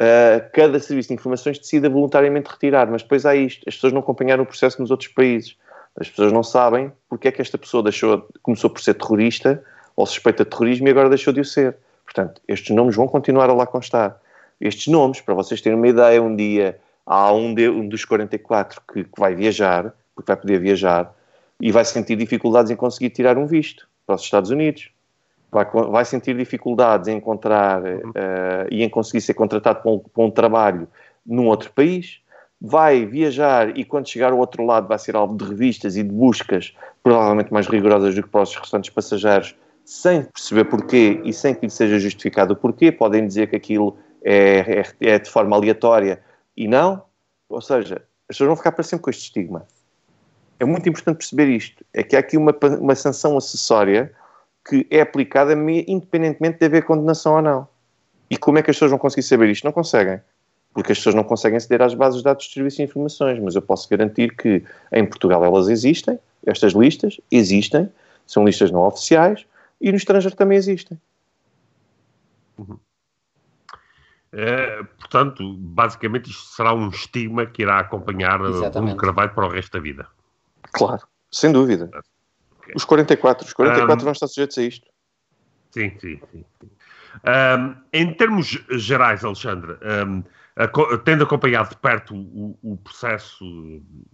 uh, cada serviço de informações decida voluntariamente retirar. Mas depois há isto: as pessoas não acompanharam o processo nos outros países. As pessoas não sabem porque é que esta pessoa deixou, começou por ser terrorista ou suspeita de terrorismo e agora deixou de o ser. Portanto, estes nomes vão continuar a lá constar. Estes nomes, para vocês terem uma ideia, um dia há um, de, um dos 44 que, que vai viajar porque vai poder viajar e vai sentir dificuldades em conseguir tirar um visto para os Estados Unidos. Vai, vai sentir dificuldades em encontrar uh, e em conseguir ser contratado para um, para um trabalho num outro país. Vai viajar e quando chegar ao outro lado vai ser alvo de revistas e de buscas provavelmente mais rigorosas do que para os restantes passageiros, sem perceber porquê e sem que lhe seja justificado o porquê. Podem dizer que aquilo é, é, é de forma aleatória e não. Ou seja, as pessoas vão ficar para sempre com este estigma é muito importante perceber isto, é que há aqui uma, uma sanção acessória que é aplicada independentemente de haver condenação ou não. E como é que as pessoas vão conseguir saber isto? Não conseguem. Porque as pessoas não conseguem aceder às bases de dados de serviços e informações, mas eu posso garantir que em Portugal elas existem, estas listas existem, são listas não oficiais, e no estrangeiro também existem. Uhum. É, portanto, basicamente isto será um estigma que irá acompanhar o Carvalho para o resto da vida. Claro, sem dúvida. Okay. Os 44, os 44 um, vão estar sujeitos a isto. Sim, sim, sim. Um, em termos gerais, Alexandre, um, a, tendo acompanhado de perto o, o processo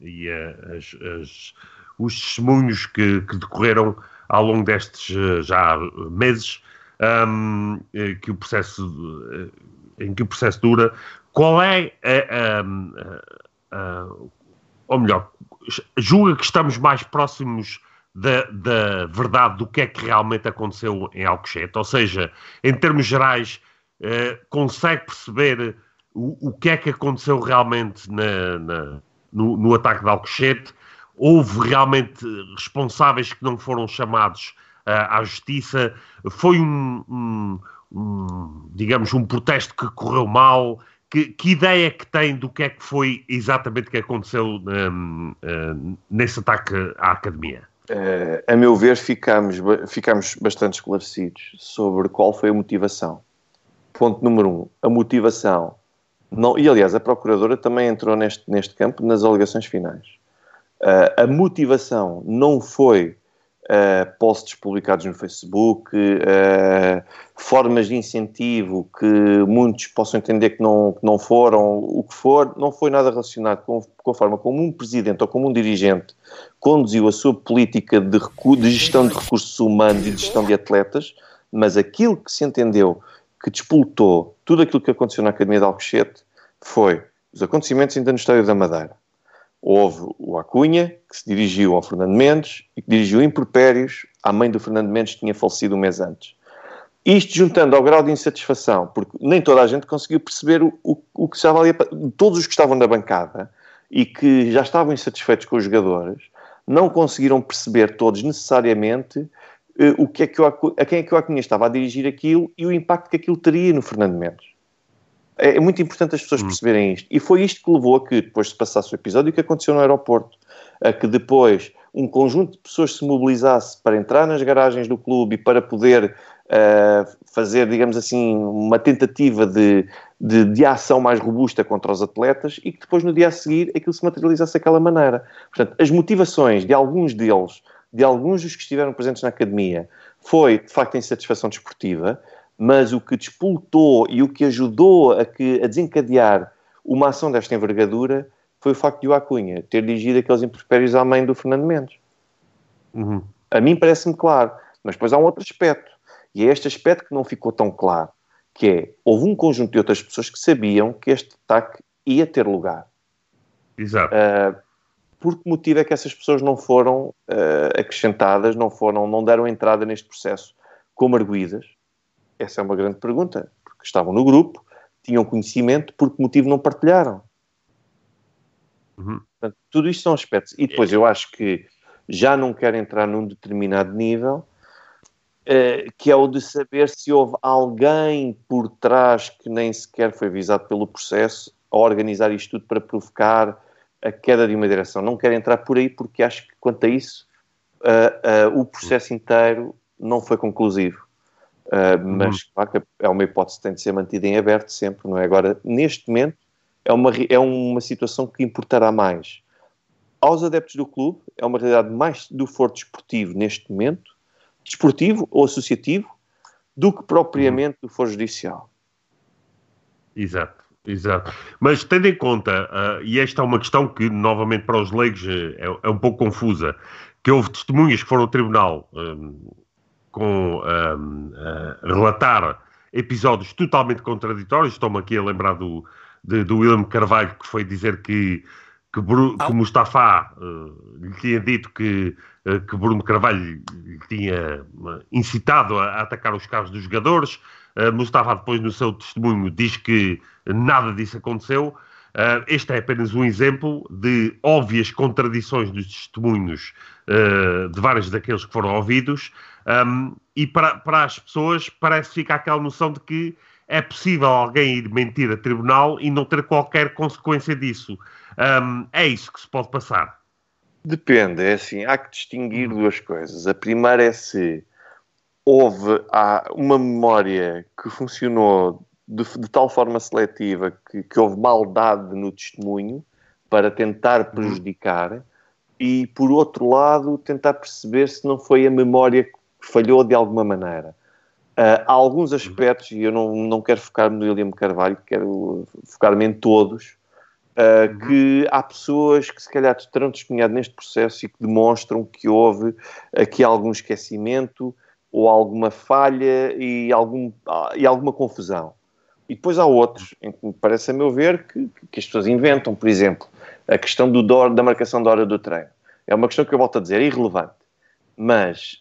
e a, as, as, os testemunhos que, que, decorreram ao longo destes já meses, um, eh, que o processo, eh, em que o processo dura, qual é a, ou melhor, julga que estamos mais próximos da, da, verdade do que é que realmente aconteceu em Alcochete? Ou seja, em termos gerais, eh, consegue perceber o, o, que é que aconteceu realmente na, na, no, no, ataque de Alcochete? Houve realmente responsáveis que não foram chamados uh, à justiça? Foi um, um, um, digamos, um protesto que correu mal? Que, que, ideia que tem do que é que foi exatamente que aconteceu um, um, nesse ataque à academia? Uh, a meu ver, ficamos, ficamos bastante esclarecidos sobre qual foi a motivação. Ponto número um: a motivação. Não, e aliás, a Procuradora também entrou neste, neste campo nas alegações finais. Uh, a motivação não foi uh, posts publicados no Facebook, uh, formas de incentivo que muitos possam entender que não, que não foram, o que for, não foi nada relacionado com, com, a forma como um presidente ou como um dirigente conduziu a sua política de, de gestão de recursos humanos e de gestão de atletas, mas aquilo que se entendeu que despoltou tudo aquilo que aconteceu na Academia de Alcochete foi os acontecimentos ainda no Estádio da Madeira, houve o Acunha, que se dirigiu ao Fernando Mendes e que dirigiu impropérios à mãe do Fernando Mendes, que tinha falecido um mês antes. Isto juntando ao grau de insatisfação, porque nem toda a gente conseguiu perceber o, o, o que estava ali, todos os que estavam na bancada e que já estavam insatisfeitos com os jogadores, não conseguiram perceber todos necessariamente uh, o que é que o, a quem é que o Acunha estava a dirigir aquilo e o impacto que aquilo teria no Fernando Mendes. É, é muito importante as pessoas hum. perceberem isto. E foi isto que levou a que, depois de passasse o episódio, o que aconteceu no aeroporto. A que depois um conjunto de pessoas se mobilizasse para entrar nas garagens do clube e para poder uh, fazer, digamos assim, uma tentativa de, de, de, ação mais robusta contra os atletas e que depois, no dia a seguir, aquilo se materializasse daquela maneira. Portanto, as motivações de alguns deles, de alguns dos que estiveram presentes na academia, foi, de facto, a insatisfação desportiva, mas o que despoltou e o que ajudou a, que, a desencadear uma ação desta envergadura foi o facto de o Acunha ter dirigido aqueles impropérios à mãe do Fernando Mendes. Uhum. A mim parece-me claro, mas depois há um outro aspecto, e é este aspecto que não ficou tão claro, que é, houve um conjunto de outras pessoas que sabiam que este ataque ia ter lugar. Exato. Uh, por que motivo é que essas pessoas não foram uh, acrescentadas, não foram, não deram entrada neste processo como arguídas? Essa é uma grande pergunta, porque estavam no grupo, tinham conhecimento, por que motivo não partilharam? Uhum. Portanto, tudo isto são aspectos. E depois eu acho que já não quero entrar num determinado nível, uh, que é o de saber se houve alguém por trás que nem sequer foi avisado pelo processo a organizar isto tudo para provocar a queda de uma direção. Não quero entrar por aí porque acho que, quanto a isso, uh, uh, o processo inteiro não foi conclusivo. Uh, mas, uhum. claro que é uma hipótese que tem de ser mantida em aberto sempre, não é? Agora, neste momento, é uma, é uma situação que importará mais aos adeptos do clube, é uma realidade mais do foro desportivo neste momento, desportivo ou associativo, do que propriamente do foro judicial. Exato. Exato. Mas tendo em conta, uh, e esta é uma questão que, novamente, para os leigos é, é um pouco confusa, que houve testemunhas que foram ao tribunal um, com um, uh, relatar episódios totalmente contraditórios. Estou-me aqui a lembrar do, de, do William Carvalho, que foi dizer que, que, Bru, que Mustafa uh, lhe tinha dito que, uh, que Bruno Carvalho lhe tinha uh, incitado a, a, atacar os carros dos jogadores. Uh, Mustafa, depois, no seu testemunho, diz que nada disso aconteceu. Uh, este é apenas um exemplo de óbvias contradições dos testemunhos uh, de vários daqueles que foram ouvidos, um, e para, para as pessoas parece ficar aquela noção de que é possível alguém ir mentir a tribunal e não ter qualquer consequência disso. Um, é isso que se pode passar. Depende, é assim, há que distinguir duas coisas. A primeira é se houve há uma memória que funcionou de, de tal forma seletiva que, que, houve maldade no testemunho para tentar uhum. prejudicar e, por outro lado, tentar perceber se não foi a memória que falhou de alguma maneira. Uh, há alguns aspectos, e eu não, não quero focar-me no William Carvalho, quero focar-me em todos, uh, que há pessoas que se calhar terão testemunhado neste processo e que demonstram que houve aqui algum esquecimento ou alguma falha e, algum, e alguma confusão. E depois há outros, em que parece a meu ver, que, que as pessoas inventam, por exemplo, a questão do, da marcação da hora do treino. É uma questão que eu volto a dizer, é irrelevante. Mas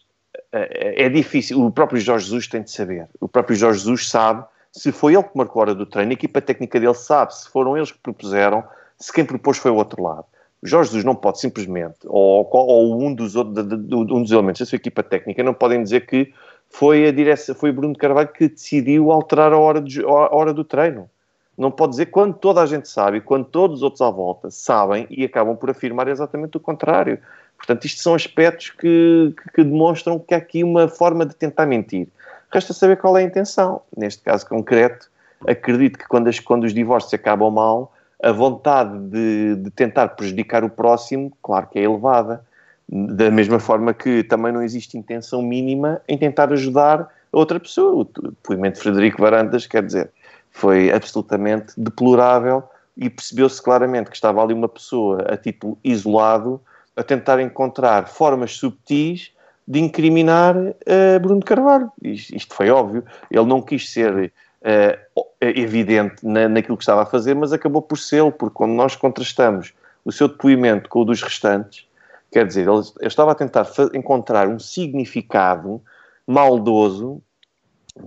é, é difícil, o próprio Jorge Jesus tem de saber. O próprio Jorge Jesus sabe se foi ele que marcou a hora do treino, a equipa técnica dele sabe se foram eles que propuseram, se quem propôs foi o outro lado. O Jorge Jesus não pode simplesmente, ou, ou um, dos outros, um dos elementos da sua equipa técnica, não podem dizer que foi a direção, foi Bruno Carvalho que decidiu alterar a hora, de, a hora do treino. Não pode dizer quando toda a gente sabe, quando todos os outros à volta sabem e acabam por afirmar exatamente o contrário. Portanto, isto são aspectos que, que, que, demonstram que há aqui uma forma de tentar mentir. Resta saber qual é a intenção. Neste caso concreto, acredito que quando, as, quando os divórcios acabam mal, a vontade de, de, tentar prejudicar o próximo, claro que é elevada. Da mesma forma que também não existe intenção mínima em tentar ajudar a outra pessoa. O depoimento de Frederico Varandas, quer dizer, foi absolutamente deplorável e percebeu-se claramente que estava ali uma pessoa a título isolado a tentar encontrar formas subtis de incriminar uh, Bruno Carvalho. Isto, isto, foi óbvio. Ele não quis ser uh, evidente na, naquilo que estava a fazer, mas acabou por ser, porque quando nós contrastamos o seu depoimento com o dos restantes, quer dizer, ele, ele estava a tentar encontrar um significado maldoso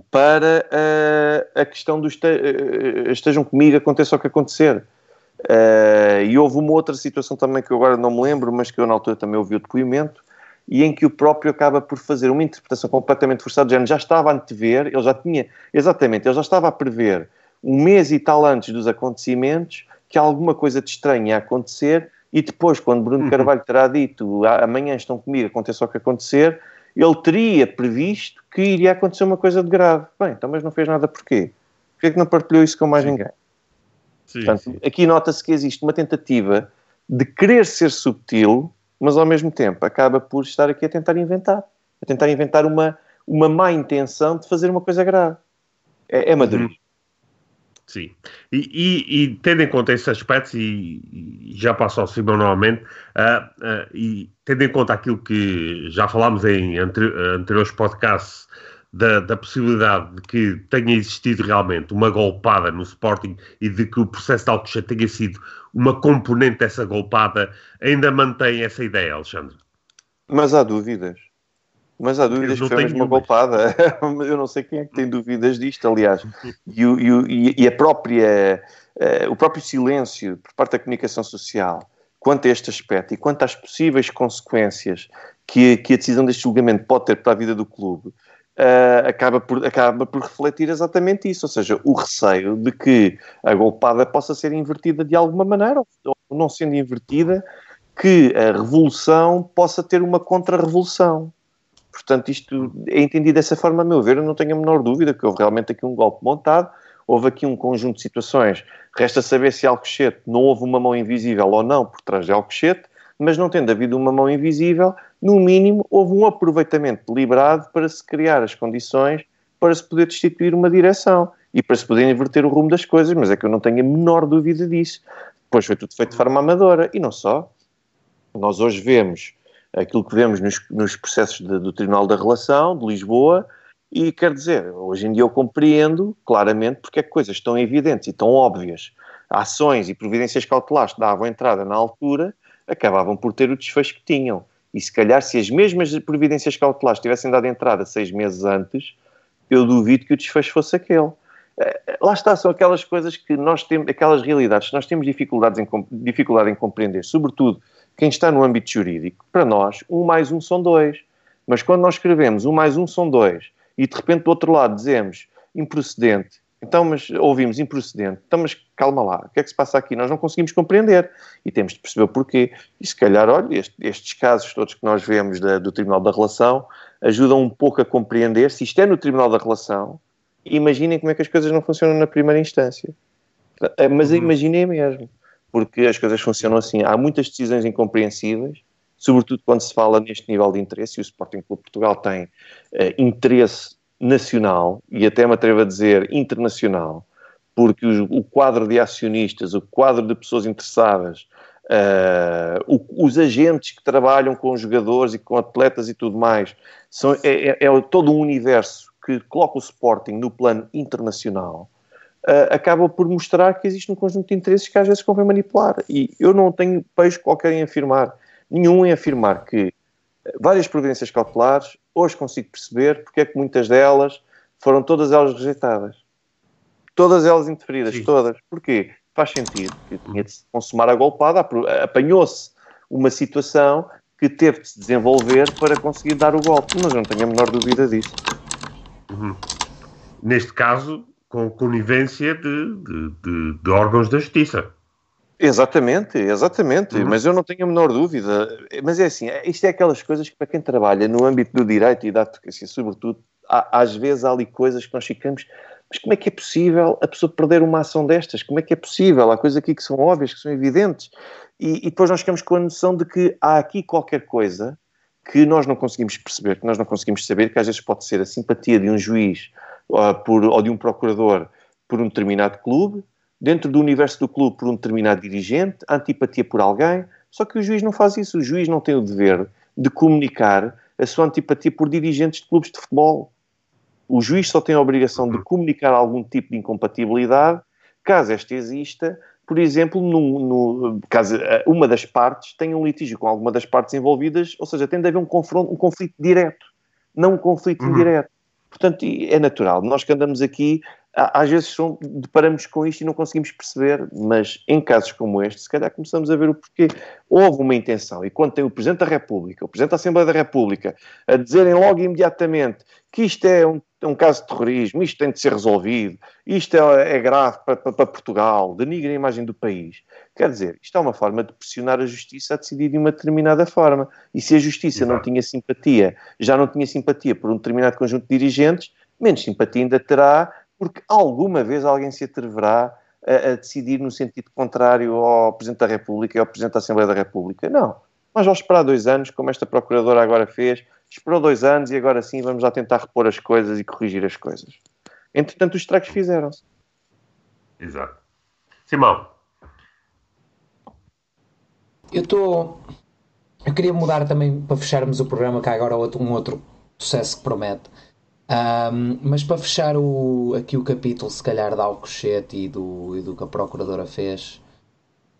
para uh, a questão do este, uh, estejam comigo, aconteça o que acontecer. Uh, e houve uma outra situação também que eu agora não me lembro, mas que eu na altura também ouvi o depoimento, e em que o próprio acaba por fazer uma interpretação completamente forçada, já, já estava a antever, ele já tinha, exatamente, ele já estava a prever um mês e tal antes dos acontecimentos que alguma coisa de estranho ia acontecer e depois, quando Bruno uhum. Carvalho terá dito amanhã estão comigo, aconteça o que acontecer, ele teria previsto que iria acontecer uma coisa de grave. Bem, então, mas não fez nada porquê? Porquê é que não partilhou isso com mais sim. ninguém? Sim, Portanto, sim. aqui nota-se que existe uma tentativa de querer ser subtil, mas ao mesmo tempo acaba por estar aqui a tentar inventar. A tentar inventar uma, uma má intenção de fazer uma coisa grave. É, é madurismo. Uhum. Sim. E, e, e, tendo em conta esses aspectos, e, e já passo ao Simão novamente, uh, uh, e tendo em conta aquilo que já falámos em anteriores podcasts, da, da, possibilidade de que tenha existido realmente uma golpada no Sporting e de que o processo de Alcochete tenha sido uma componente dessa golpada, ainda mantém essa ideia, Alexandre? Mas há dúvidas. Mas há dúvidas que foi mesmo uma golpada. Eu não sei quem é que tem dúvidas disto, aliás. E, o, e, e a própria, uh, o próprio silêncio por parte da comunicação social quanto a este aspecto e quanto às possíveis consequências que, que a decisão deste julgamento pode ter para a vida do clube, uh, acaba, por, acaba por refletir exatamente isso. Ou seja, o receio de que a golpada possa ser invertida de alguma maneira, ou não sendo invertida, que a revolução possa ter uma contra-revolução. Portanto, isto é entendido dessa forma, a meu ver, eu não tenho a menor dúvida que houve realmente aqui um golpe montado, houve aqui um conjunto de situações. Resta saber se Alcochete não houve uma mão invisível ou não por trás de Alcochete, mas não tendo havido uma mão invisível, no mínimo houve um aproveitamento deliberado para se criar as condições para se poder destituir uma direção e para se poder inverter o rumo das coisas, mas é que eu não tenho a menor dúvida disso. Depois foi tudo feito de forma amadora e não só. Nós hoje vemos aquilo que vemos nos, nos processos de, do Tribunal da Relação de Lisboa, e quer dizer, hoje em dia eu compreendo claramente porque é que coisas tão evidentes e tão óbvias, ações e providências cautelares que davam entrada na altura, acabavam por ter o desfecho que tinham. E se calhar, se as mesmas providências cautelares tivessem dado entrada seis meses antes, eu duvido que o desfecho fosse aquele. Eh, lá está, são aquelas coisas que nós temos, aquelas realidades que nós temos dificuldades em, dificuldade em compreender, sobretudo quem está no âmbito jurídico, para nós, um mais um são dois. Mas quando nós escrevemos um mais um são dois e de repente do outro lado dizemos improcedente, então, mas ouvimos improcedente, então, mas calma lá, o que é que se passa aqui? Nós não conseguimos compreender e temos de perceber o porquê. E se calhar, olha, este, estes casos todos que nós vemos da, do Tribunal da Relação ajudam um pouco a compreender. Se isto é no Tribunal da Relação, imaginem como é que as coisas não funcionam na primeira instância. Mas uhum. imaginem mesmo porque as coisas funcionam assim. Há muitas decisões incompreensíveis, sobretudo quando se fala neste nível de interesse, e o Sporting Clube Portugal tem uh, interesse nacional, e até me atrevo a dizer internacional, porque o quadro de acionistas, o quadro de pessoas interessadas, uh, o, os agentes que trabalham com jogadores e com atletas e tudo mais, são, é, é, é todo um universo que coloca o Sporting no plano internacional uh, acaba por mostrar que existe um conjunto de interesses que às vezes convém manipular. E eu não tenho peixe qualquer em afirmar, nenhum em afirmar que várias providências cautelares, hoje consigo perceber porque é que muitas delas foram todas elas rejeitadas. Todas elas interferidas, Sim. todas. Porquê? Faz sentido. que tinha de se consumar a golpada, apanhou-se uma situação que teve de se desenvolver para conseguir dar o golpe. Mas não tenho a menor dúvida disso. Uhum. Neste caso, com conivência de, de, de, de órgãos da justiça. Exatamente, exatamente, uhum. mas eu não tenho a menor dúvida. Mas é assim, isto é aquelas coisas que para quem trabalha no âmbito do direito e da advocacia, sobretudo, há, às vezes há ali coisas que nós ficamos, mas como é que é possível a pessoa perder uma ação destas? Como é que é possível? Há coisas aqui que são óbvias, que são evidentes, e, e depois nós ficamos com a noção de que há aqui qualquer coisa que nós não conseguimos perceber, que nós não conseguimos saber, que às vezes pode ser a simpatia de um juiz ou, por, ou de um procurador por um determinado clube, dentro do universo do clube por um determinado dirigente, antipatia por alguém, só que o juiz não faz isso. O juiz não tem o dever de comunicar a sua antipatia por dirigentes de clubes de futebol. O juiz só tem a obrigação de comunicar algum tipo de incompatibilidade, caso esta exista, por exemplo, no, no, caso eh, uma das partes tenha um litígio com alguma das partes envolvidas, ou seja, tem de haver um, confronto, um conflito direto, não um conflito uhum. indireto. Portanto, é natural. Nós que andamos aqui às vezes são, deparamos com isto e não conseguimos perceber, mas em casos como este, se calhar começamos a ver o porquê. Houve uma intenção, e quando tem o Presidente da República, o Presidente da Assembleia da República, a dizerem logo imediatamente que isto é um, um caso de terrorismo, isto tem de ser resolvido, isto é, é grave para, para, para, Portugal, denigra a imagem do país. Quer dizer, isto é uma forma de pressionar a Justiça a decidir de uma determinada forma. E se a Justiça não tinha simpatia, já não tinha simpatia por um determinado conjunto de dirigentes, menos simpatia ainda terá porque alguma vez alguém se atreverá a, a, decidir no sentido contrário ao Presidente da República e ao Presidente da Assembleia da República. Não. Nós vamos esperar dois anos, como esta Procuradora agora fez, esperou dois anos e agora sim vamos lá tentar repor as coisas e corrigir as coisas. Entretanto, os estragos fizeram-se. Exato. Simão. Eu estou. Eu queria mudar também para fecharmos o programa, que há agora outro, um outro sucesso que promete. Um, mas para fechar o, aqui o capítulo, se calhar, da Alcochete e do, e do que a Procuradora fez,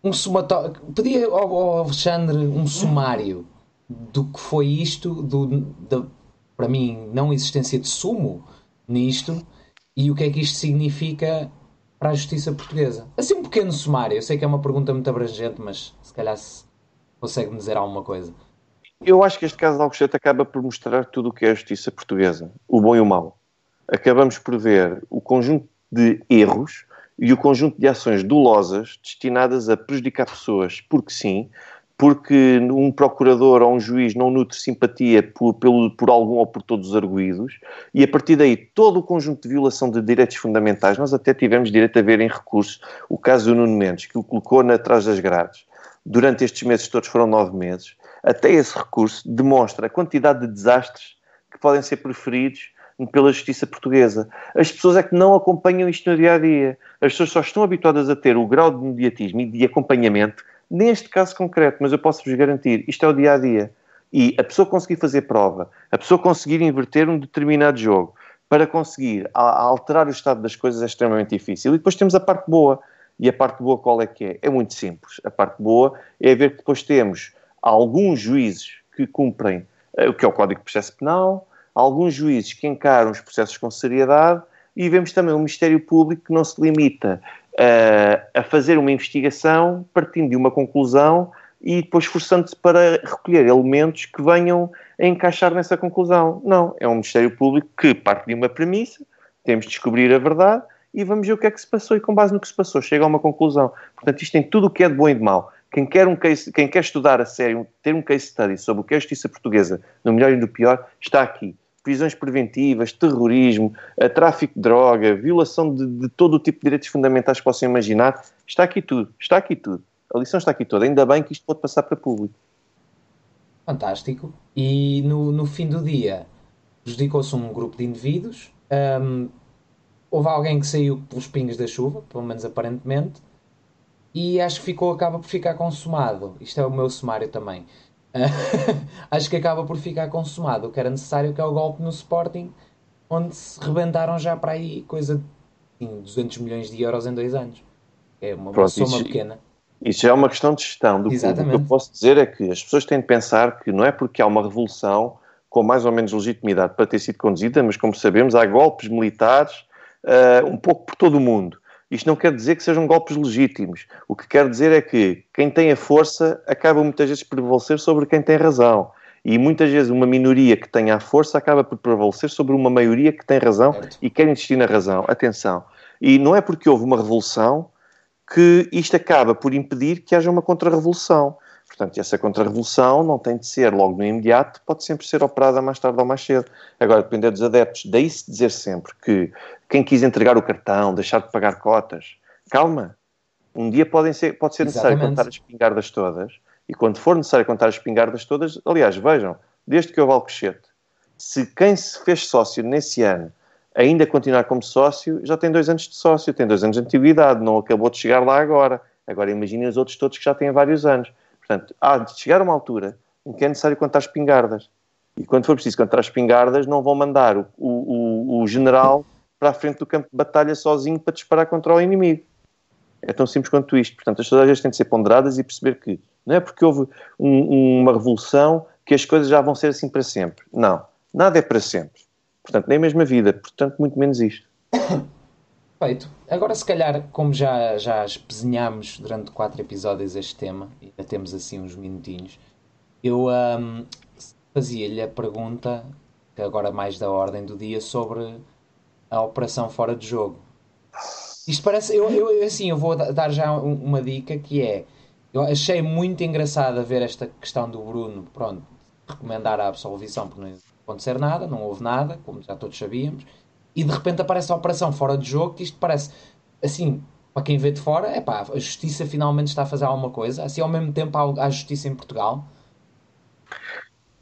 um somatório. Pedia ao, ao, Alexandre um sumário do que foi isto, do, para mim, não existência de sumo nisto e o que é que isto significa para a justiça portuguesa. Assim, um pequeno sumário. Eu sei que é uma pergunta muito abrangente, mas se calhar se consegue-me dizer alguma coisa. Eu acho que este caso de Alcochete acaba por mostrar tudo o que é a justiça portuguesa, o bom e o mau. Acabamos por ver o conjunto de erros e o conjunto de ações dolosas destinadas a prejudicar pessoas, porque sim, porque um procurador ou um juiz não nutre simpatia por, pelo, por algum ou por todos os arguídos, e a partir daí todo o conjunto de violação de direitos fundamentais, nós até tivemos direito a ver em recurso o caso do Nuno Mendes, que o colocou na trás das grades. Durante estes meses todos foram nove meses, até esse recurso demonstra a quantidade de desastres que podem ser preferidos pela justiça portuguesa. As pessoas é que não acompanham isto no dia a dia. As pessoas só estão habituadas a ter o grau de mediatismo e de acompanhamento neste caso concreto, mas eu posso-vos garantir, isto é o dia a dia. E a pessoa conseguir fazer prova, a pessoa conseguir inverter um determinado jogo para conseguir alterar o estado das coisas é extremamente difícil. E depois temos a parte boa. E a parte boa qual é que é? É muito simples. A parte boa é ver que depois temos alguns juízes que cumprem uh, o que é o Código de Processo Penal, alguns juízes que encaram os processos com seriedade e vemos também um Ministério Público que não se limita uh, a fazer uma investigação partindo de uma conclusão e depois esforçando-se para recolher elementos que venham a encaixar nessa conclusão. Não, é um Ministério Público que parte de uma premissa, temos de descobrir a verdade e vamos ver o que é que se passou e com base no que se passou chega a uma conclusão. Portanto, isto tem tudo o que é de bom e de mau. Quem quer, um case, quem quer estudar a sério, ter um case study sobre o que é a justiça portuguesa, no melhor e no pior, está aqui. Prisões preventivas, terrorismo, eh, tráfico de droga, violação de, de todo o tipo de direitos fundamentais que possam imaginar, está aqui tudo, está aqui tudo. A lição está aqui toda. Ainda bem que isto pode passar para público. Fantástico. E no, no fim do dia, prejudicou-se um grupo de indivíduos. Houve alguém que saiu pelos pingos da chuva, pelo menos aparentemente e acho que ficou, acaba por ficar consumado. Isto é o meu sumário também. acho que acaba por ficar consumado o que era necessário, que é o golpe no Sporting, onde se rebentaram já para aí coisa de 200 milhões de euros em dois anos. É uma, Pronto, soma isso, pequena. Isso é uma questão de gestão do Exatamente. O que eu posso dizer é que as pessoas têm de pensar que não é porque há uma revolução com mais ou menos legitimidade para ter sido conduzida, mas como sabemos, há golpes militares uh, um pouco por todo o mundo. Isto não quer dizer que sejam golpes legítimos. O que quer dizer é que quem tem a força acaba muitas vezes por prevalecer sobre quem tem razão. E muitas vezes uma minoria que tem a força acaba por prevalecer sobre uma maioria que tem razão e quer insistir na razão. Atenção. E não é porque houve uma revolução que isto acaba por impedir que haja uma contra-revolução. Portanto, essa contra-revolução não tem de ser logo no imediato, pode sempre ser operada mais tarde ou mais cedo. Agora, depender dos adeptos, daí-se dizer sempre que quem quis entregar o cartão, deixar de pagar cotas, calma. Um dia podem ser, pode ser necessário Exatamente. contar as espingardas todas, e quando for necessário contar as espingardas todas, aliás, vejam, desde que houve Alcochete, se quem se fez sócio nesse ano ainda continuar como sócio, já tem dois anos de sócio, tem dois anos de antiguidade, não acabou de chegar lá agora. Agora imaginem os outros todos que já têm vários anos. Portanto, há de chegar uma altura em que é necessário contar espingardas. E quando for preciso contar espingardas, não vão mandar o, o, o general para a frente do campo de batalha sozinho para disparar contra o inimigo. É tão simples quanto isto. Portanto, as coisas têm de ser ponderadas e perceber que não é porque houve um, uma revolução que as coisas já vão ser assim para sempre. Não. Nada é para sempre. Portanto, nem mesmo a vida. Portanto, muito menos isto. Feito. Agora, se calhar, como já, já espezinhámos durante quatro episódios este tema, e ainda temos assim uns minutinhos, eu um, fazia-lhe a pergunta, que agora mais da ordem do dia, sobre a operação fora de jogo. Isto parece. Eu, eu, assim, eu vou dar já uma dica que é. Eu achei muito engraçado ver esta questão do Bruno, pronto, recomendar a absolvição porque não acontecer nada, não houve nada, como já todos sabíamos, e de repente aparece a operação fora de jogo, que isto parece assim, para quem vê de fora, é pá, a justiça finalmente está a fazer alguma coisa, assim ao mesmo tempo há, há justiça em Portugal.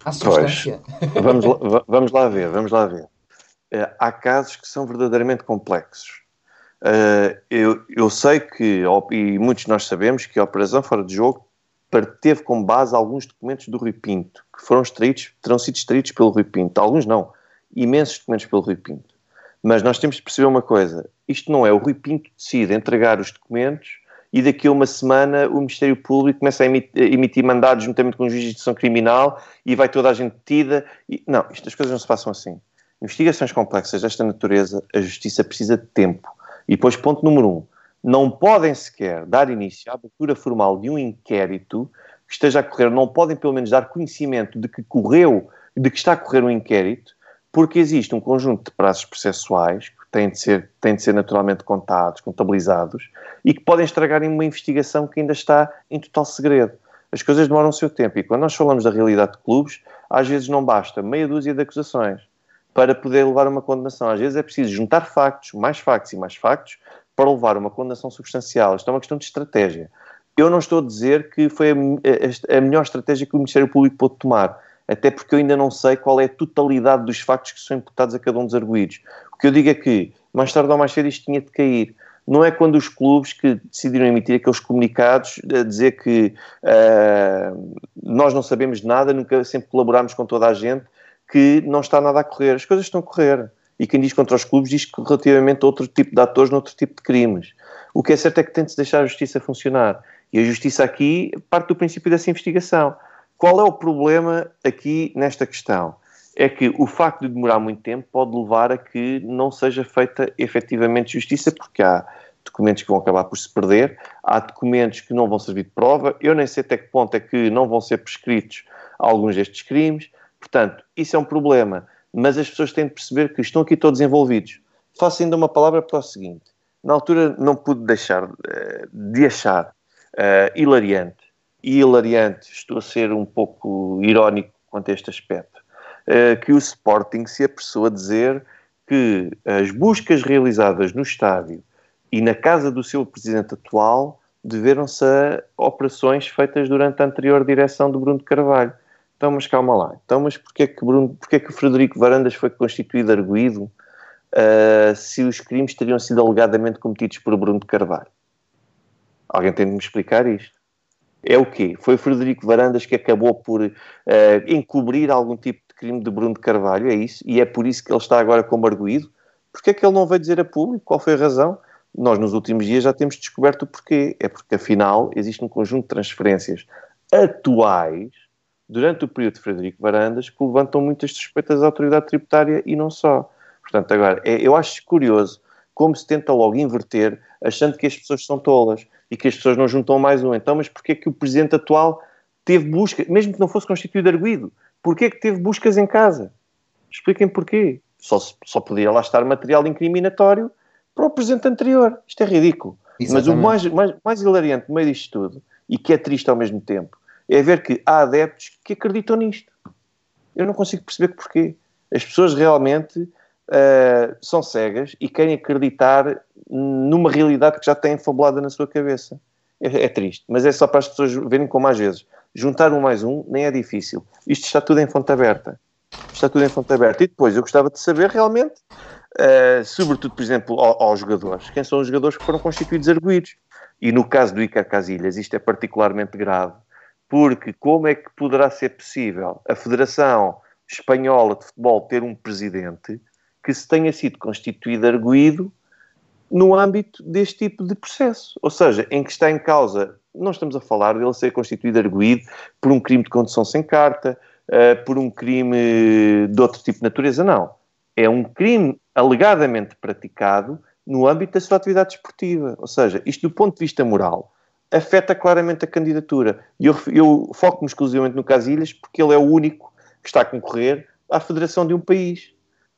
Há substância. Pois, vamos, lá, vamos lá ver, vamos lá ver. Eh, há casos que são verdadeiramente complexos. Uh, eu, eu, sei que, e muitos de nós sabemos, que a operação fora de jogo teve como base alguns documentos do Rui Pinto, que foram extraídos, terão sido extraídos pelo Rui Pinto. Alguns não, imensos documentos pelo Rui Pinto. Mas nós temos de perceber uma coisa: isto não é o Rui Pinto decide entregar os documentos e daqui a uma semana o Ministério Público começa a emitir, mandados juntamente com o juiz de criminal e vai toda a gente detida. E, não, estas coisas não se passam assim. Investigações complexas desta natureza, a justiça precisa de tempo e depois, ponto número um, não podem sequer dar início à abertura formal de um inquérito que esteja a correr, não podem pelo menos dar conhecimento de que correu, de que está a correr um inquérito, porque existe um conjunto de prazos processuais que têm de ser, têm de ser naturalmente contados, contabilizados, e que podem estragar uma investigação que ainda está em total segredo. As coisas demoram o seu tempo, e quando nós falamos da realidade de clubes, às vezes não basta meia dúzia de acusações para poder levar a uma condenação. Às vezes é preciso juntar factos, mais factos e mais factos, para levar a uma condenação substancial. Isto é uma questão de estratégia. Eu não estou a dizer que foi a, a, melhor estratégia que o Ministério Público pôde tomar, até porque eu ainda não sei qual é a totalidade dos factos que são imputados a cada um dos arguídos. O que eu digo é que, mais tarde ou mais cedo, isto tinha de cair. Não é quando os clubes que decidiram emitir aqueles comunicados a dizer que uh, nós não sabemos nada, nunca sempre colaboramos com toda a gente, que não está nada a correr. As coisas estão a correr. E quem diz contra os clubes diz que relativamente a outro tipo de atores, noutro tipo de crimes. O que é certo é que tem de se deixar a justiça funcionar. E a justiça aqui parte do princípio dessa investigação. Qual é o problema aqui nesta questão? É que o facto de demorar muito tempo pode levar a que não seja feita efetivamente justiça, porque há documentos que vão acabar por se perder, há documentos que não vão servir de prova, eu nem sei até que ponto é que não vão ser prescritos alguns destes crimes, Portanto, isso é um problema, mas as pessoas têm de perceber que estão aqui todos envolvidos. Faço ainda uma palavra para o seguinte: na altura não pude deixar uh, de achar uh, hilariante, e hilariante, estou a ser um pouco irónico quanto a este aspecto, uh, que o Sporting se apressou a dizer que as buscas realizadas no estádio e na casa do seu presidente atual deveram-se a operações feitas durante a anterior direção do Bruno Carvalho. Então, mas calma lá. Então, mas porquê que, Bruno, porquê Frederico Varandas foi constituído arguído uh, se os crimes teriam sido alegadamente cometidos por Bruno Carvalho? Alguém tem de me explicar isto? É o quê? Foi Frederico Varandas que acabou por uh, encobrir algum tipo de crime de Bruno de Carvalho, é isso? E é por isso que ele está agora como arguído? Porquê é que ele não veio dizer a público? Qual foi a razão? Nós, nos últimos dias, já temos descoberto o porquê. É porque, afinal, existe um conjunto de transferências atuais durante o período de Frederico Varandas que levantam muitas suspeitas à autoridade tributária e não só. Portanto, agora, é, eu acho curioso como se tenta logo inverter, achando que as pessoas são tolas e que as pessoas não juntam mais um. Então, mas porquê é que o presidente atual teve busca, mesmo que não fosse constituído arguído, porquê é que teve buscas em casa? Expliquem porquê. Só, só podia lá estar material incriminatório para o presidente anterior. Isto é ridículo. Exatamente. Mas o mais, mais, mais hilariante no meio disto tudo, e que é triste ao mesmo tempo, é ver que há adeptos que acreditam nisto. Eu não consigo perceber porquê. As pessoas realmente uh, são cegas e querem acreditar numa realidade que já têm fabulada na sua cabeça. É, é, triste, mas é só para as pessoas verem como às vezes juntar um mais um nem é difícil. Isto está tudo em fonte aberta. Está tudo em fonte aberta. E depois eu gostava de saber realmente, uh, sobretudo, por exemplo, aos, aos jogadores, quem são os jogadores que foram constituídos arguídos. E no caso do Icar Casilhas, isto é particularmente grave, porque como é que poderá ser possível a Federação Espanhola de Futebol ter um presidente que se tenha sido constituído arguído no âmbito deste tipo de processo? Ou seja, em que está em causa, não estamos a falar dele ser constituído arguído por um crime de condução sem carta, uh, por um crime de outro tipo de natureza, não. É um crime alegadamente praticado no âmbito da sua atividade esportiva. Ou seja, isto do ponto de vista moral afeta claramente a candidatura. E eu, eu foco-me exclusivamente no Casilhas porque ele é o único que está a concorrer à federação de um país.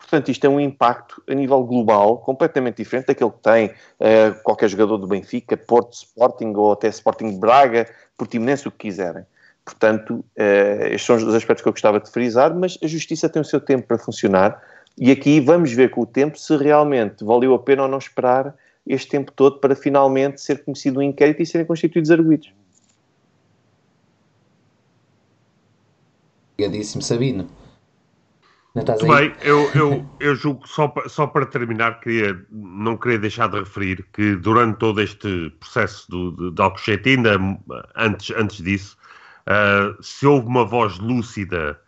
Portanto, isto é um impacto a nível global completamente diferente daquele que tem uh, qualquer jogador do Benfica, Porto, Sporting ou até Sporting Braga, Portimonense, o que quiserem. Portanto, uh, estes são os aspectos que eu gostava de frisar, mas a justiça tem o seu tempo para funcionar e aqui vamos ver com o tempo se realmente valeu a pena ou não esperar este tempo todo para finalmente ser conhecido um inquérito e serem constituídos arguídos. Obrigadíssimo, Sabino. Muito bem, eu, eu, eu julgo só, só para terminar, queria, não queria deixar de referir que durante todo este processo do, de, de Alcochete, ainda antes, antes disso, uh, se houve uma voz lúcida,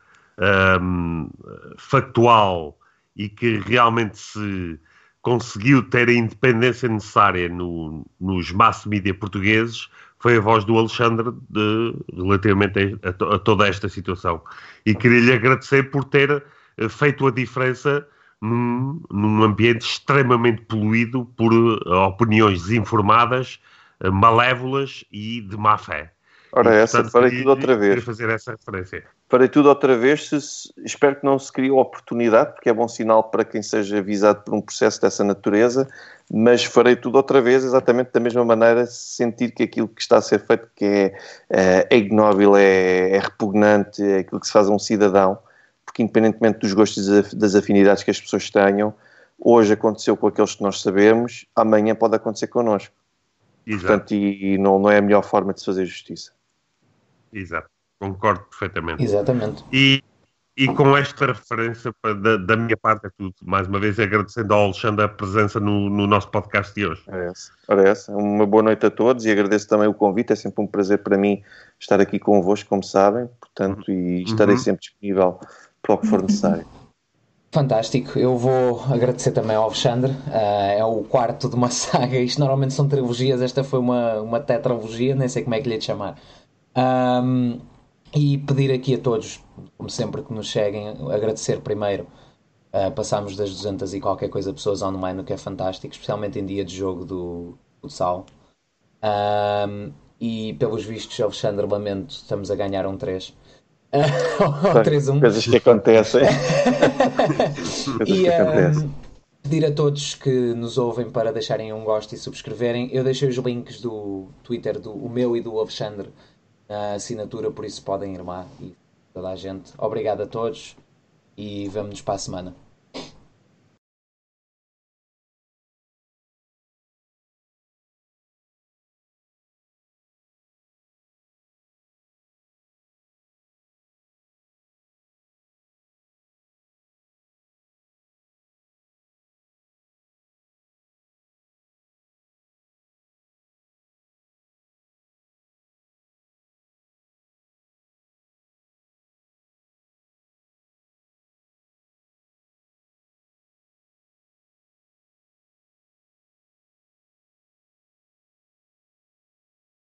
um, factual e que realmente se conseguiu ter a independência necessária no, nos mass media portugueses, foi a voz do Alexandre de, relativamente a, a, toda esta situação. E queria-lhe agradecer por ter feito a diferença num, num ambiente extremamente poluído por uh, opiniões desinformadas, uh, malévolas e de má fé. Ora, e, essa, portanto, farei tudo outra vez. fazer essa referência. Farei tudo outra vez, se, se, espero que não se crie oportunidade, porque é bom sinal para quem seja avisado por um processo dessa natureza, mas farei tudo outra vez, exatamente da mesma maneira, sentir que aquilo que está a ser feito, que é, é, é ignóbil, é, é repugnante, é aquilo que se faz a um cidadão, porque independentemente dos gostos e das afinidades que as pessoas tenham, hoje aconteceu com aqueles que nós sabemos, amanhã pode acontecer connosco. Exato. Portanto, e, e não, não é a melhor forma de se fazer justiça. Exato, concordo perfeitamente. Exatamente. E, e com esta referência da, da, minha parte é tudo. Mais uma vez agradecendo ao Alexandre a presença no, no nosso podcast de hoje. Parece, parece. Uma boa noite a todos e agradeço também o convite. É sempre um prazer para mim estar aqui convosco, como sabem. Portanto, e estarei uhum. sempre disponível para o que for necessário. Fantástico, eu vou agradecer também ao Alexandre. Uh, é o quarto de uma saga. Isto normalmente são trilogias, esta foi uma, uma tetralogia, nem sei como é que lhe de chamar. Um, e pedir aqui a todos, como sempre que nos cheguem, agradecer primeiro. Uh, passámos das 200 e qualquer coisa pessoas online, o que é fantástico, especialmente em dia de jogo do futsal. Um, e pelos vistos, Alexandre, lamento, estamos a ganhar um 3. 3-1. Coisas que acontecem. Coisas e, que acontecem. pedir a todos que nos ouvem para deixarem um gosto e subscreverem. Eu deixei os links do Twitter, do o meu e do Alexandre, na assinatura, por isso podem ir lá e toda a gente. Obrigado a todos e vemo-nos para a semana.